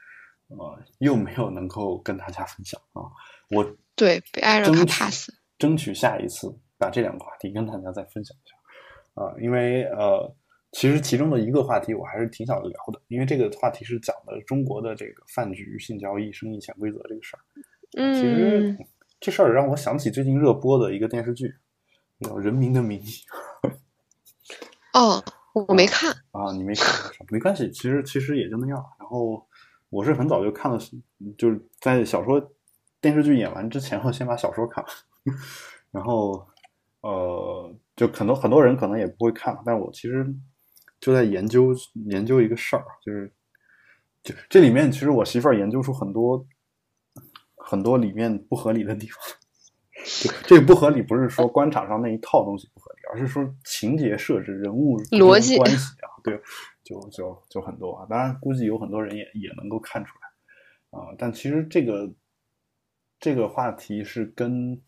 [SPEAKER 1] 啊，又没有能够跟大家分享啊。我
[SPEAKER 2] 对被艾瑞卡 pass，
[SPEAKER 1] 争取下一次把这两个话题跟大家再分享一下啊。因为呃，其实其中的一个话题我还是挺想聊的，因为这个话题是讲的中国的这个饭局、性交易、生意潜规则这个事儿。
[SPEAKER 2] 嗯，
[SPEAKER 1] 其实这事儿让我想起最近热播的一个电视剧，叫《人民的名义》。
[SPEAKER 2] 哦。我没看
[SPEAKER 1] 啊，你没看，没关系，其实其实也就那样。然后我是很早就看了，就是在小说电视剧演完之前，我先把小说看了。然后呃，就很多很多人可能也不会看，但我其实就在研究研究一个事儿，就是就这里面其实我媳妇儿研究出很多很多里面不合理的地方。这个不合理，不是说官场上那一套东西不合理，而是说情节设置、人物
[SPEAKER 2] 逻辑
[SPEAKER 1] 关系啊，对，就就就很多啊。当然，估计有很多人也也能够看出来啊。但其实这个这个话题是跟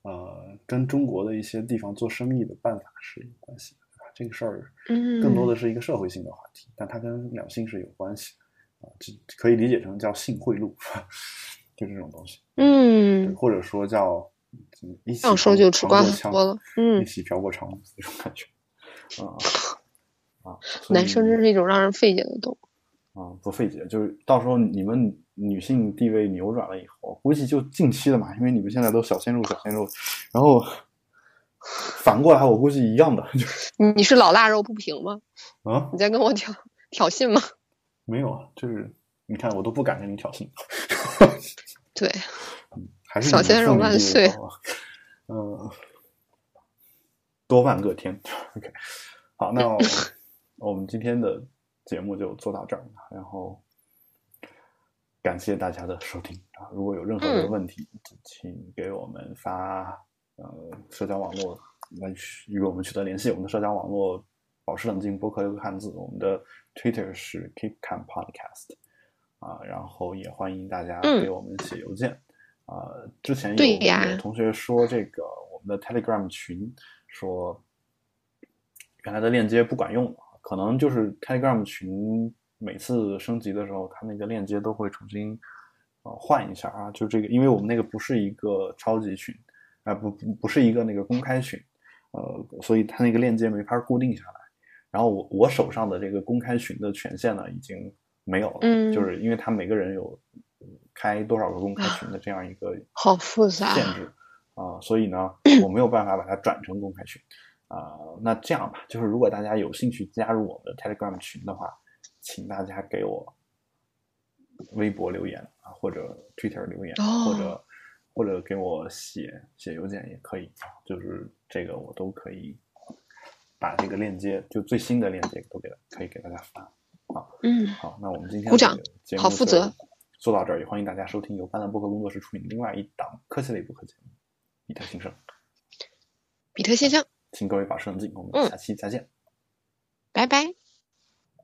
[SPEAKER 1] 呃跟中国的一些地方做生意的办法是有关系的。这个事儿
[SPEAKER 2] 嗯，
[SPEAKER 1] 更多的是一个社会性的话题，但它跟两性是有关系啊，这可以理解成叫性贿赂。就这种东西，
[SPEAKER 2] 嗯，
[SPEAKER 1] 或者说叫一起
[SPEAKER 2] 说就吃瓜多了，嗯，
[SPEAKER 1] 一起嫖过娼那种感觉，啊 啊，
[SPEAKER 2] 男生真是一种让人费解的动
[SPEAKER 1] 物啊，不费解，就是到时候你们女性地位扭转了以后，估计就近期的嘛，因为你们现在都小鲜肉小鲜肉，然后反过来我估计一样的，就是
[SPEAKER 2] 你是老腊肉不平吗？
[SPEAKER 1] 啊，
[SPEAKER 2] 你在跟我挑挑衅吗？
[SPEAKER 1] 没有啊，就是你看我都不敢跟你挑衅。
[SPEAKER 2] 对，
[SPEAKER 1] 还是
[SPEAKER 2] 小鲜肉万岁。
[SPEAKER 1] 嗯，多万个天。OK，好，那 我们今天的节目就做到这儿，然后感谢大家的收听啊！如果有任何的问题，请给我们发呃社交网络来与我们取得联系。我们的社交网络保持冷静，博客六个汉字。我们的 Twitter 是 Keep Calm Podcast。啊，然后也欢迎大家给我们写邮件。啊，之前有有同学说这个我们的 Telegram 群说原来的链接不管用，可能就是 Telegram 群每次升级的时候，它那个链接都会重新呃换一下啊。就这个，因为我们那个不是一个超级群，啊不不不是一个那个公开群呃，所以它那个链接没法固定下来。然后我我手上的这个公开群的权限呢，已经没有了，
[SPEAKER 2] 嗯
[SPEAKER 1] 就是因为他每个人有开多少个公开群的这样一个
[SPEAKER 2] 好复杂
[SPEAKER 1] 限制啊、所以呢，我没有办法把它转成公开群啊、那这样吧，就是如果大家有兴趣加入我们的 Telegram 群的话，请大家给我微博留言啊，或者 Twitter 留言，
[SPEAKER 2] 哦
[SPEAKER 1] 或者或者给我写写邮件也可以啊，就是这个我都可以把这个链接，就最新的链接都给可以给大家发。
[SPEAKER 2] 嗯，
[SPEAKER 1] 好，那我们今天
[SPEAKER 2] 鼓掌好负责
[SPEAKER 1] 做到这儿，也欢迎大家收听由斑斓播客工作室出品的另外一档科技类播客节目《比特新生》，
[SPEAKER 2] 比特先生，
[SPEAKER 1] 请各位保持冷静，我们
[SPEAKER 2] 嗯
[SPEAKER 1] 下期再见。
[SPEAKER 2] 拜拜。